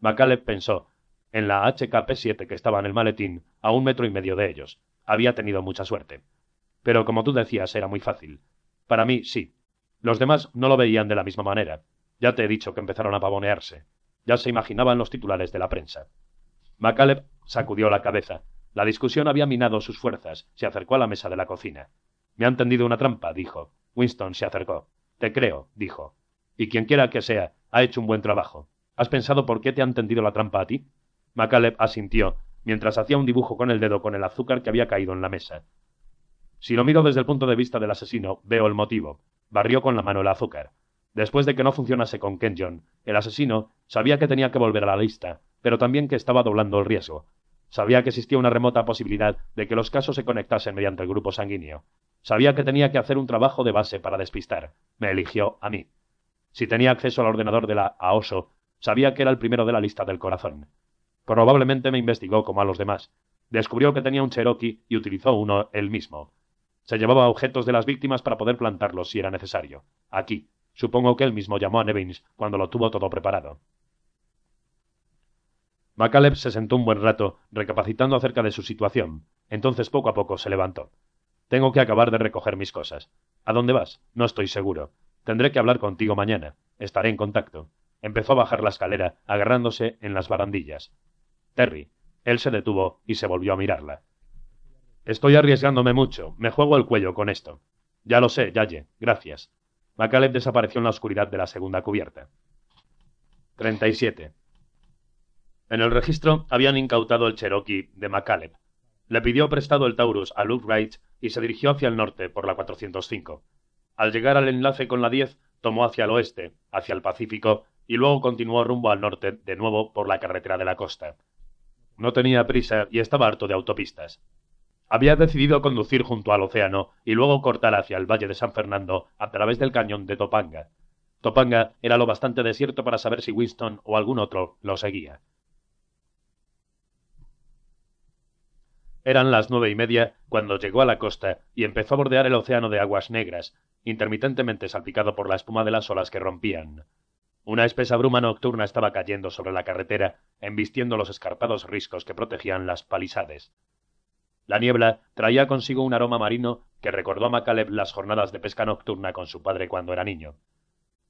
Speaker 1: MacAleb pensó en la HKP-7 que estaba en el maletín, a un metro y medio de ellos. Había tenido mucha suerte. Pero como tú decías, era muy fácil. Para mí, sí. Los demás no lo veían de la misma manera. Ya te he dicho que empezaron a pavonearse. Ya se imaginaban los titulares de la prensa. MacAleb sacudió la cabeza. La discusión había minado sus fuerzas. Se acercó a la mesa de la cocina. Me han tendido una trampa, dijo. Winston se acercó. Te creo, dijo. Y quien quiera que sea, ha hecho un buen trabajo. ¿Has pensado por qué te han tendido la trampa a ti? MacAleb asintió, mientras hacía un dibujo con el dedo con el azúcar que había caído en la mesa. Si lo miro desde el punto de vista del asesino, veo el motivo. Barrió con la mano el azúcar. Después de que no funcionase con Kenyon, el asesino sabía que tenía que volver a la lista, pero también que estaba doblando el riesgo. Sabía que existía una remota posibilidad de que los casos se conectasen mediante el grupo sanguíneo. Sabía que tenía que hacer un trabajo de base para despistar. Me eligió a mí. Si tenía acceso al ordenador de la AOSO, sabía que era el primero de la lista del corazón. Probablemente me investigó como a los demás. Descubrió que tenía un Cherokee y utilizó uno él mismo. Se llevaba objetos de las víctimas para poder plantarlos si era necesario. Aquí. Supongo que él mismo llamó a Nevins cuando lo tuvo todo preparado. MacAleb se sentó un buen rato, recapacitando acerca de su situación. Entonces poco a poco se levantó. Tengo que acabar de recoger mis cosas. ¿A dónde vas? No estoy seguro. Tendré que hablar contigo mañana. Estaré en contacto. Empezó a bajar la escalera, agarrándose en las barandillas. Terry. Él se detuvo y se volvió a mirarla. Estoy arriesgándome mucho. Me juego el cuello con esto. Ya lo sé, Yaye. Gracias. MacAleb desapareció en la oscuridad de la segunda cubierta. 37. En el registro habían incautado el Cherokee de McCaleb. Le pidió prestado el Taurus a Luke Wright y se dirigió hacia el norte por la 405. Al llegar al enlace con la 10, tomó hacia el oeste, hacia el Pacífico, y luego continuó rumbo al norte de nuevo por la carretera de la costa. No tenía prisa y estaba harto de autopistas. Había decidido conducir junto al océano y luego cortar hacia el valle de San Fernando a través del cañón de Topanga. Topanga era lo bastante desierto para saber si Winston o algún otro lo seguía. Eran las nueve y media cuando llegó a la costa y empezó a bordear el océano de aguas negras, intermitentemente salpicado por la espuma de las olas que rompían. Una espesa bruma nocturna estaba cayendo sobre la carretera, embistiendo los escarpados riscos que protegían las palisades. La niebla traía consigo un aroma marino que recordó a Macaleb las jornadas de pesca nocturna con su padre cuando era niño.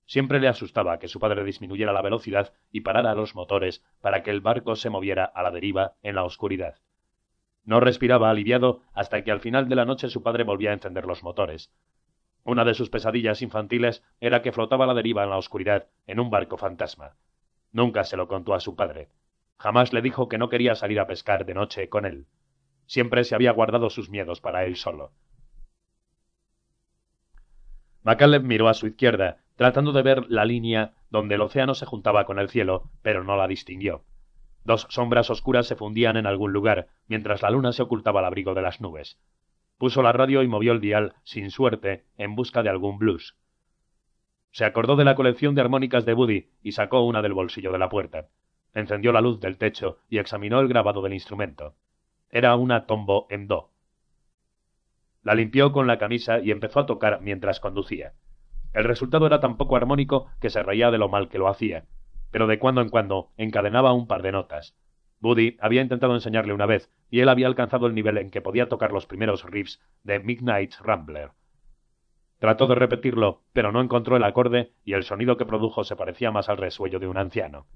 Speaker 1: Siempre le asustaba que su padre disminuyera la velocidad y parara los motores para que el barco se moviera a la deriva en la oscuridad. No respiraba aliviado hasta que al final de la noche su padre volvía a encender los motores. Una de sus pesadillas infantiles era que flotaba a la deriva en la oscuridad en un barco fantasma. Nunca se lo contó a su padre. Jamás le dijo que no quería salir a pescar de noche con él. Siempre se había guardado sus miedos para él solo. MacAleb miró a su izquierda, tratando de ver la línea donde el océano se juntaba con el cielo, pero no la distinguió. Dos sombras oscuras se fundían en algún lugar, mientras la luna se ocultaba al abrigo de las nubes. Puso la radio y movió el dial, sin suerte, en busca de algún blues. Se acordó de la colección de armónicas de Buddy y sacó una del bolsillo de la puerta. Encendió la luz del techo y examinó el grabado del instrumento. Era una tombo en do. La limpió con la camisa y empezó a tocar mientras conducía. El resultado era tan poco armónico que se reía de lo mal que lo hacía, pero de cuando en cuando encadenaba un par de notas. Buddy había intentado enseñarle una vez, y él había alcanzado el nivel en que podía tocar los primeros riffs de Midnight Rambler. Trató de repetirlo, pero no encontró el acorde y el sonido que produjo se parecía más al resuello de un anciano.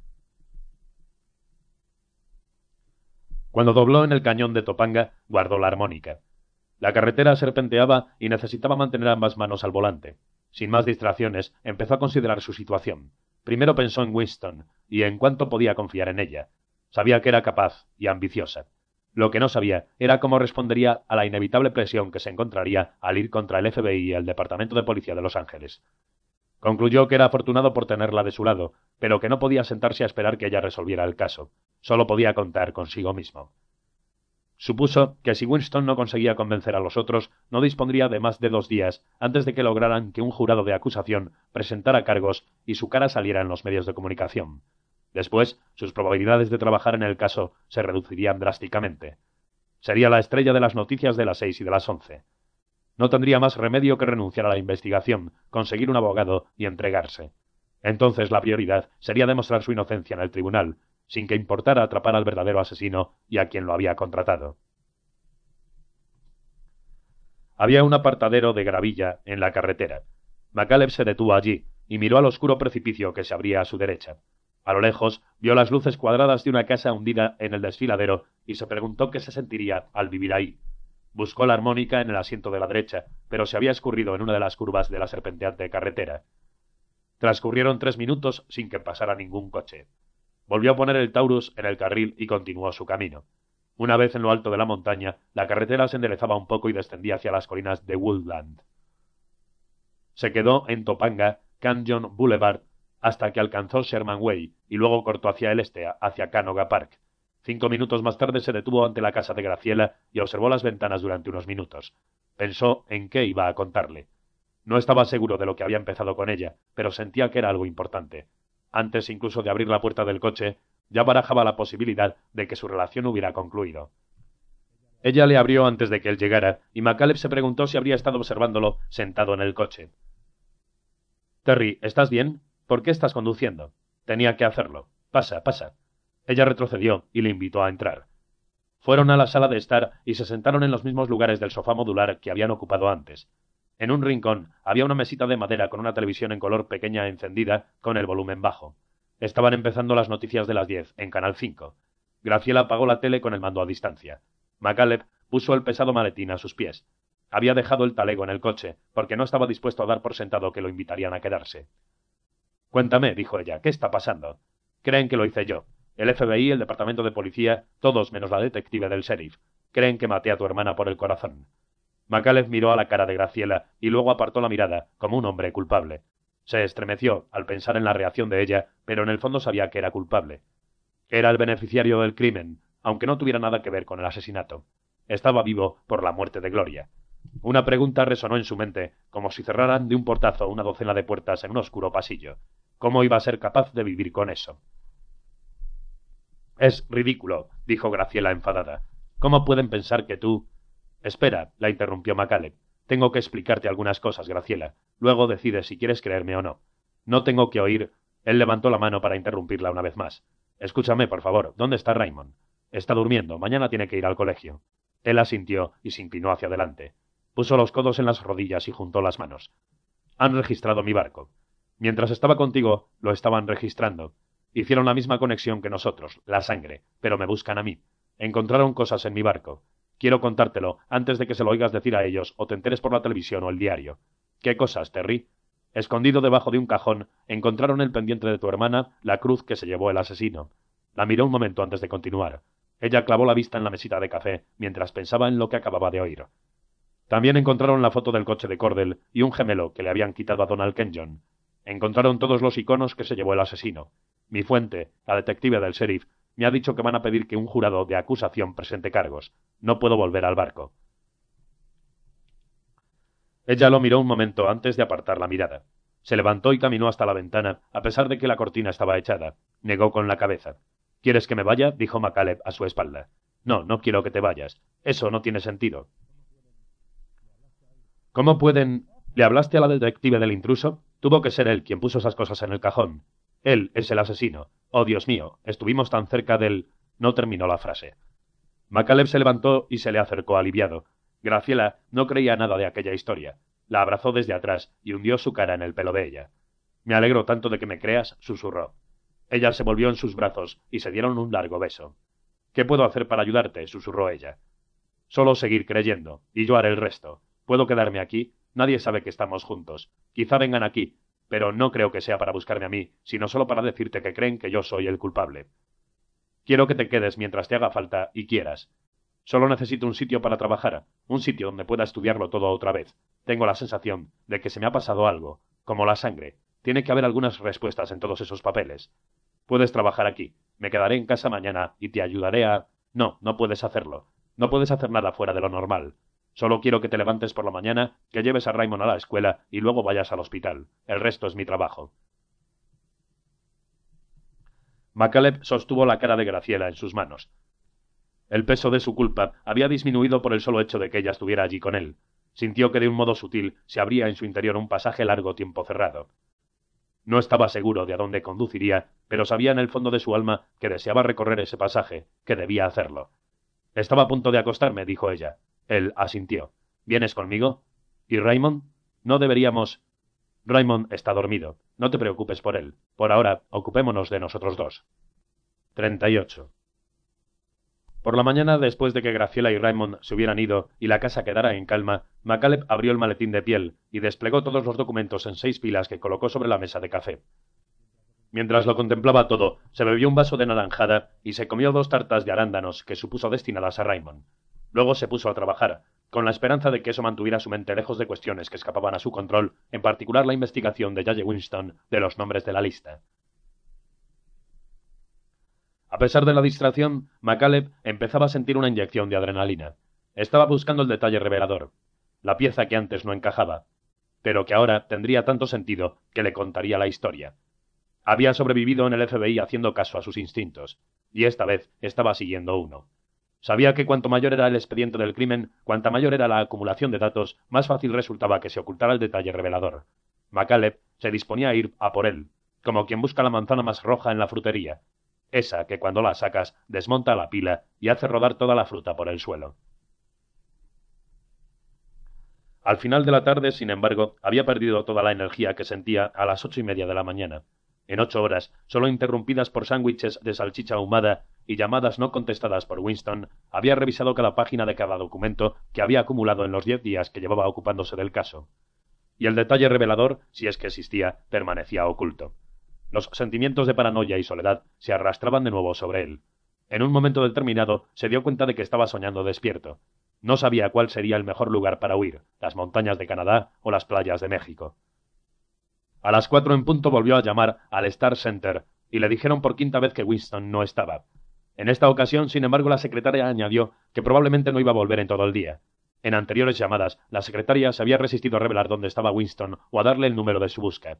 Speaker 1: Cuando dobló en el cañón de Topanga, guardó la armónica. La carretera serpenteaba y necesitaba mantener ambas manos al volante. Sin más distracciones, empezó a considerar su situación. Primero pensó en Winston y en cuánto podía confiar en ella. Sabía que era capaz y ambiciosa. Lo que no sabía era cómo respondería a la inevitable presión que se encontraría al ir contra el FBI y el Departamento de Policía de Los Ángeles. Concluyó que era afortunado por tenerla de su lado, pero que no podía sentarse a esperar que ella resolviera el caso. Solo podía contar consigo mismo. Supuso que si Winston no conseguía convencer a los otros, no dispondría de más de dos días antes de que lograran que un jurado de acusación presentara cargos y su cara saliera en los medios de comunicación. Después, sus probabilidades de trabajar en el caso se reducirían drásticamente. Sería la estrella de las noticias de las seis y de las once. No tendría más remedio que renunciar a la investigación, conseguir un abogado y entregarse. Entonces la prioridad sería demostrar su inocencia en el tribunal, sin que importara atrapar al verdadero asesino y a quien lo había contratado. Había un apartadero de gravilla en la carretera. MacAleb se detuvo allí y miró al oscuro precipicio que se abría a su derecha. A lo lejos vio las luces cuadradas de una casa hundida en el desfiladero y se preguntó qué se sentiría al vivir ahí. Buscó la armónica en el asiento de la derecha, pero se había escurrido en una de las curvas de la serpenteante carretera. Transcurrieron tres minutos sin que pasara ningún coche. Volvió a poner el Taurus en el carril y continuó su camino. Una vez en lo alto de la montaña, la carretera se enderezaba un poco y descendía hacia las colinas de Woodland. Se quedó en Topanga, Canyon Boulevard hasta que alcanzó Sherman Way y luego cortó hacia el este, hacia Canoga Park. Cinco minutos más tarde se detuvo ante la casa de Graciela y observó las ventanas durante unos minutos. Pensó en qué iba a contarle. No estaba seguro de lo que había empezado con ella, pero sentía que era algo importante. Antes incluso de abrir la puerta del coche, ya barajaba la posibilidad de que su relación hubiera concluido. Ella le abrió antes de que él llegara, y MacCaleb se preguntó si habría estado observándolo sentado en el coche. Terry, ¿estás bien? ¿Por qué estás conduciendo? Tenía que hacerlo. Pasa, pasa. Ella retrocedió y le invitó a entrar. Fueron a la sala de estar y se sentaron en los mismos lugares del sofá modular que habían ocupado antes. En un rincón había una mesita de madera con una televisión en color pequeña encendida con el volumen bajo. Estaban empezando las noticias de las diez en Canal 5. Graciela apagó la tele con el mando a distancia. MacAleb puso el pesado maletín a sus pies. Había dejado el talego en el coche, porque no estaba dispuesto a dar por sentado que lo invitarían a quedarse. Cuéntame, dijo ella, ¿qué está pasando? Creen que lo hice yo. El FBI, el departamento de policía, todos menos la detective del sheriff. Creen que maté a tu hermana por el corazón. Miró a la cara de Graciela y luego apartó la mirada, como un hombre culpable. Se estremeció al pensar en la reacción de ella, pero en el fondo sabía que era culpable. Era el beneficiario del crimen, aunque no tuviera nada que ver con el asesinato. Estaba vivo por la muerte de Gloria. Una pregunta resonó en su mente, como si cerraran de un portazo una docena de puertas en un oscuro pasillo. ¿Cómo iba a ser capaz de vivir con eso? Es ridículo, dijo Graciela enfadada. ¿Cómo pueden pensar que tú... Espera, la interrumpió Macaleb. Tengo que explicarte algunas cosas, Graciela. Luego decides si quieres creerme o no. No tengo que oír. Él levantó la mano para interrumpirla una vez más. Escúchame, por favor. ¿Dónde está Raymond? Está durmiendo. Mañana tiene que ir al colegio. Él asintió y se inclinó hacia adelante. Puso los codos en las rodillas y juntó las manos. Han registrado mi barco. Mientras estaba contigo, lo estaban registrando. Hicieron la misma conexión que nosotros, la sangre, pero me buscan a mí. Encontraron cosas en mi barco. Quiero contártelo antes de que se lo oigas decir a ellos o te enteres por la televisión o el diario. ¿Qué cosas, Terry? Escondido debajo de un cajón, encontraron el pendiente de tu hermana, la cruz que se llevó el asesino. La miró un momento antes de continuar. Ella clavó la vista en la mesita de café mientras pensaba en lo que acababa de oír. También encontraron la foto del coche de Cordell y un gemelo que le habían quitado a Donald Kenyon. Encontraron todos los iconos que se llevó el asesino. Mi fuente, la detective del sheriff, me ha dicho que van a pedir que un jurado de acusación presente cargos. No puedo volver al barco. Ella lo miró un momento antes de apartar la mirada. Se levantó y caminó hasta la ventana, a pesar de que la cortina estaba echada. Negó con la cabeza. ¿Quieres que me vaya? dijo Macaleb a su espalda. No, no quiero que te vayas. Eso no tiene sentido. ¿Cómo pueden... ¿Le hablaste a la detective del intruso? Tuvo que ser él quien puso esas cosas en el cajón. Él es el asesino. Oh, Dios mío, estuvimos tan cerca del... No terminó la frase. Macaleb se levantó y se le acercó aliviado. Graciela no creía nada de aquella historia. La abrazó desde atrás y hundió su cara en el pelo de ella. Me alegro tanto de que me creas, susurró. Ella se volvió en sus brazos y se dieron un largo beso. ¿Qué puedo hacer para ayudarte? susurró ella. Solo seguir creyendo, y yo haré el resto. Puedo quedarme aquí. Nadie sabe que estamos juntos. Quizá vengan aquí, pero no creo que sea para buscarme a mí, sino solo para decirte que creen que yo soy el culpable. Quiero que te quedes mientras te haga falta y quieras. Solo necesito un sitio para trabajar, un sitio donde pueda estudiarlo todo otra vez. Tengo la sensación de que se me ha pasado algo, como la sangre. Tiene que haber algunas respuestas en todos esos papeles. Puedes trabajar aquí. Me quedaré en casa mañana y te ayudaré a... No, no puedes hacerlo. No puedes hacer nada fuera de lo normal. Solo quiero que te levantes por la mañana, que lleves a Raymond a la escuela y luego vayas al hospital. El resto es mi trabajo. Macaleb sostuvo la cara de Graciela en sus manos. El peso de su culpa había disminuido por el solo hecho de que ella estuviera allí con él. Sintió que de un modo sutil se abría en su interior un pasaje largo tiempo cerrado. No estaba seguro de a dónde conduciría, pero sabía en el fondo de su alma que deseaba recorrer ese pasaje, que debía hacerlo. Estaba a punto de acostarme, dijo ella. Él asintió. ¿Vienes conmigo? ¿Y Raymond? No deberíamos. Raymond está dormido. No te preocupes por él. Por ahora, ocupémonos de nosotros dos. 38. Por la mañana, después de que Graciela y Raymond se hubieran ido y la casa quedara en calma, MacCaleb abrió el maletín de piel y desplegó todos los documentos en seis pilas que colocó sobre la mesa de café. Mientras lo contemplaba todo, se bebió un vaso de naranjada y se comió dos tartas de arándanos que supuso destinadas a Raymond. Luego se puso a trabajar, con la esperanza de que eso mantuviera su mente lejos de cuestiones que escapaban a su control, en particular la investigación de Judge Winston de los nombres de la lista. A pesar de la distracción, MacCaleb empezaba a sentir una inyección de adrenalina. Estaba buscando el detalle revelador, la pieza que antes no encajaba, pero que ahora tendría tanto sentido que le contaría la historia. Había sobrevivido en el FBI haciendo caso a sus instintos, y esta vez estaba siguiendo uno. Sabía que cuanto mayor era el expediente del crimen, cuanta mayor era la acumulación de datos, más fácil resultaba que se ocultara el detalle revelador. MacCaleb se disponía a ir a por él, como quien busca la manzana más roja en la frutería, esa que cuando la sacas desmonta la pila y hace rodar toda la fruta por el suelo. Al final de la tarde, sin embargo, había perdido toda la energía que sentía a las ocho y media de la mañana. En ocho horas, solo interrumpidas por sándwiches de salchicha ahumada y llamadas no contestadas por Winston, había revisado cada página de cada documento que había acumulado en los diez días que llevaba ocupándose del caso. Y el detalle revelador, si es que existía, permanecía oculto. Los sentimientos de paranoia y soledad se arrastraban de nuevo sobre él. En un momento determinado se dio cuenta de que estaba soñando despierto. No sabía cuál sería el mejor lugar para huir, las montañas de Canadá o las playas de México. A las cuatro en punto volvió a llamar al Star Center y le dijeron por quinta vez que Winston no estaba. En esta ocasión, sin embargo, la secretaria añadió que probablemente no iba a volver en todo el día. En anteriores llamadas, la secretaria se había resistido a revelar dónde estaba Winston o a darle el número de su busca.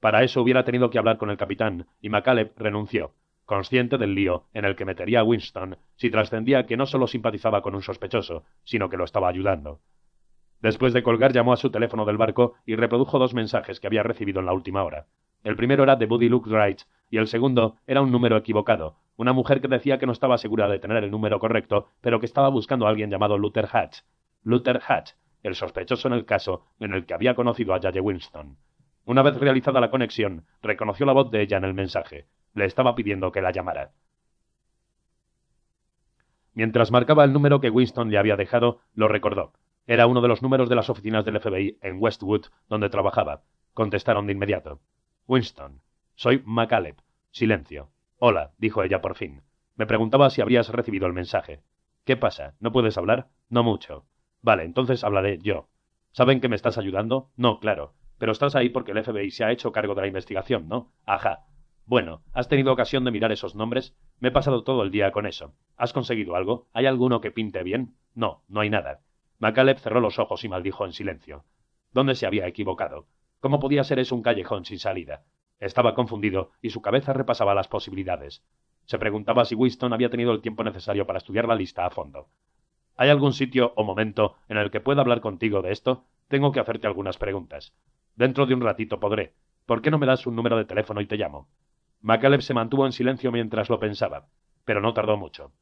Speaker 1: Para eso hubiera tenido que hablar con el capitán, y MacCaleb renunció, consciente del lío en el que metería a Winston si trascendía que no solo simpatizaba con un sospechoso, sino que lo estaba ayudando. Después de colgar llamó a su teléfono del barco y reprodujo dos mensajes que había recibido en la última hora. El primero era de Buddy Luke Wright y el segundo era un número equivocado, una mujer que decía que no estaba segura de tener el número correcto, pero que estaba buscando a alguien llamado Luther Hatch. Luther Hatch, el sospechoso en el caso en el que había conocido a Jaye Winston. Una vez realizada la conexión, reconoció la voz de ella en el mensaje. Le estaba pidiendo que la llamara. Mientras marcaba el número que Winston le había dejado, lo recordó. Era uno de los números de las oficinas del FBI en Westwood, donde trabajaba. Contestaron de inmediato. Winston. Soy MacCaleb. Silencio. Hola, dijo ella por fin. Me preguntaba si habrías recibido el mensaje. ¿Qué pasa? ¿No puedes hablar? No mucho. Vale, entonces hablaré yo. ¿Saben que me estás ayudando? No, claro. Pero estás ahí porque el FBI se ha hecho cargo de la investigación, ¿no? Ajá. Bueno, ¿has tenido ocasión de mirar esos nombres? Me he pasado todo el día con eso. ¿Has conseguido algo? ¿Hay alguno que pinte bien? No, no hay nada. MacCaleb cerró los ojos y maldijo en silencio. ¿Dónde se había equivocado? ¿Cómo podía ser eso un callejón sin salida? Estaba confundido y su cabeza repasaba las posibilidades. Se preguntaba si Winston había tenido el tiempo necesario para estudiar la lista a fondo. ¿Hay algún sitio o momento en el que pueda hablar contigo de esto? Tengo que hacerte algunas preguntas. Dentro de un ratito podré. ¿Por qué no me das un número de teléfono y te llamo? MacCaleb se mantuvo en silencio mientras lo pensaba, pero no tardó mucho.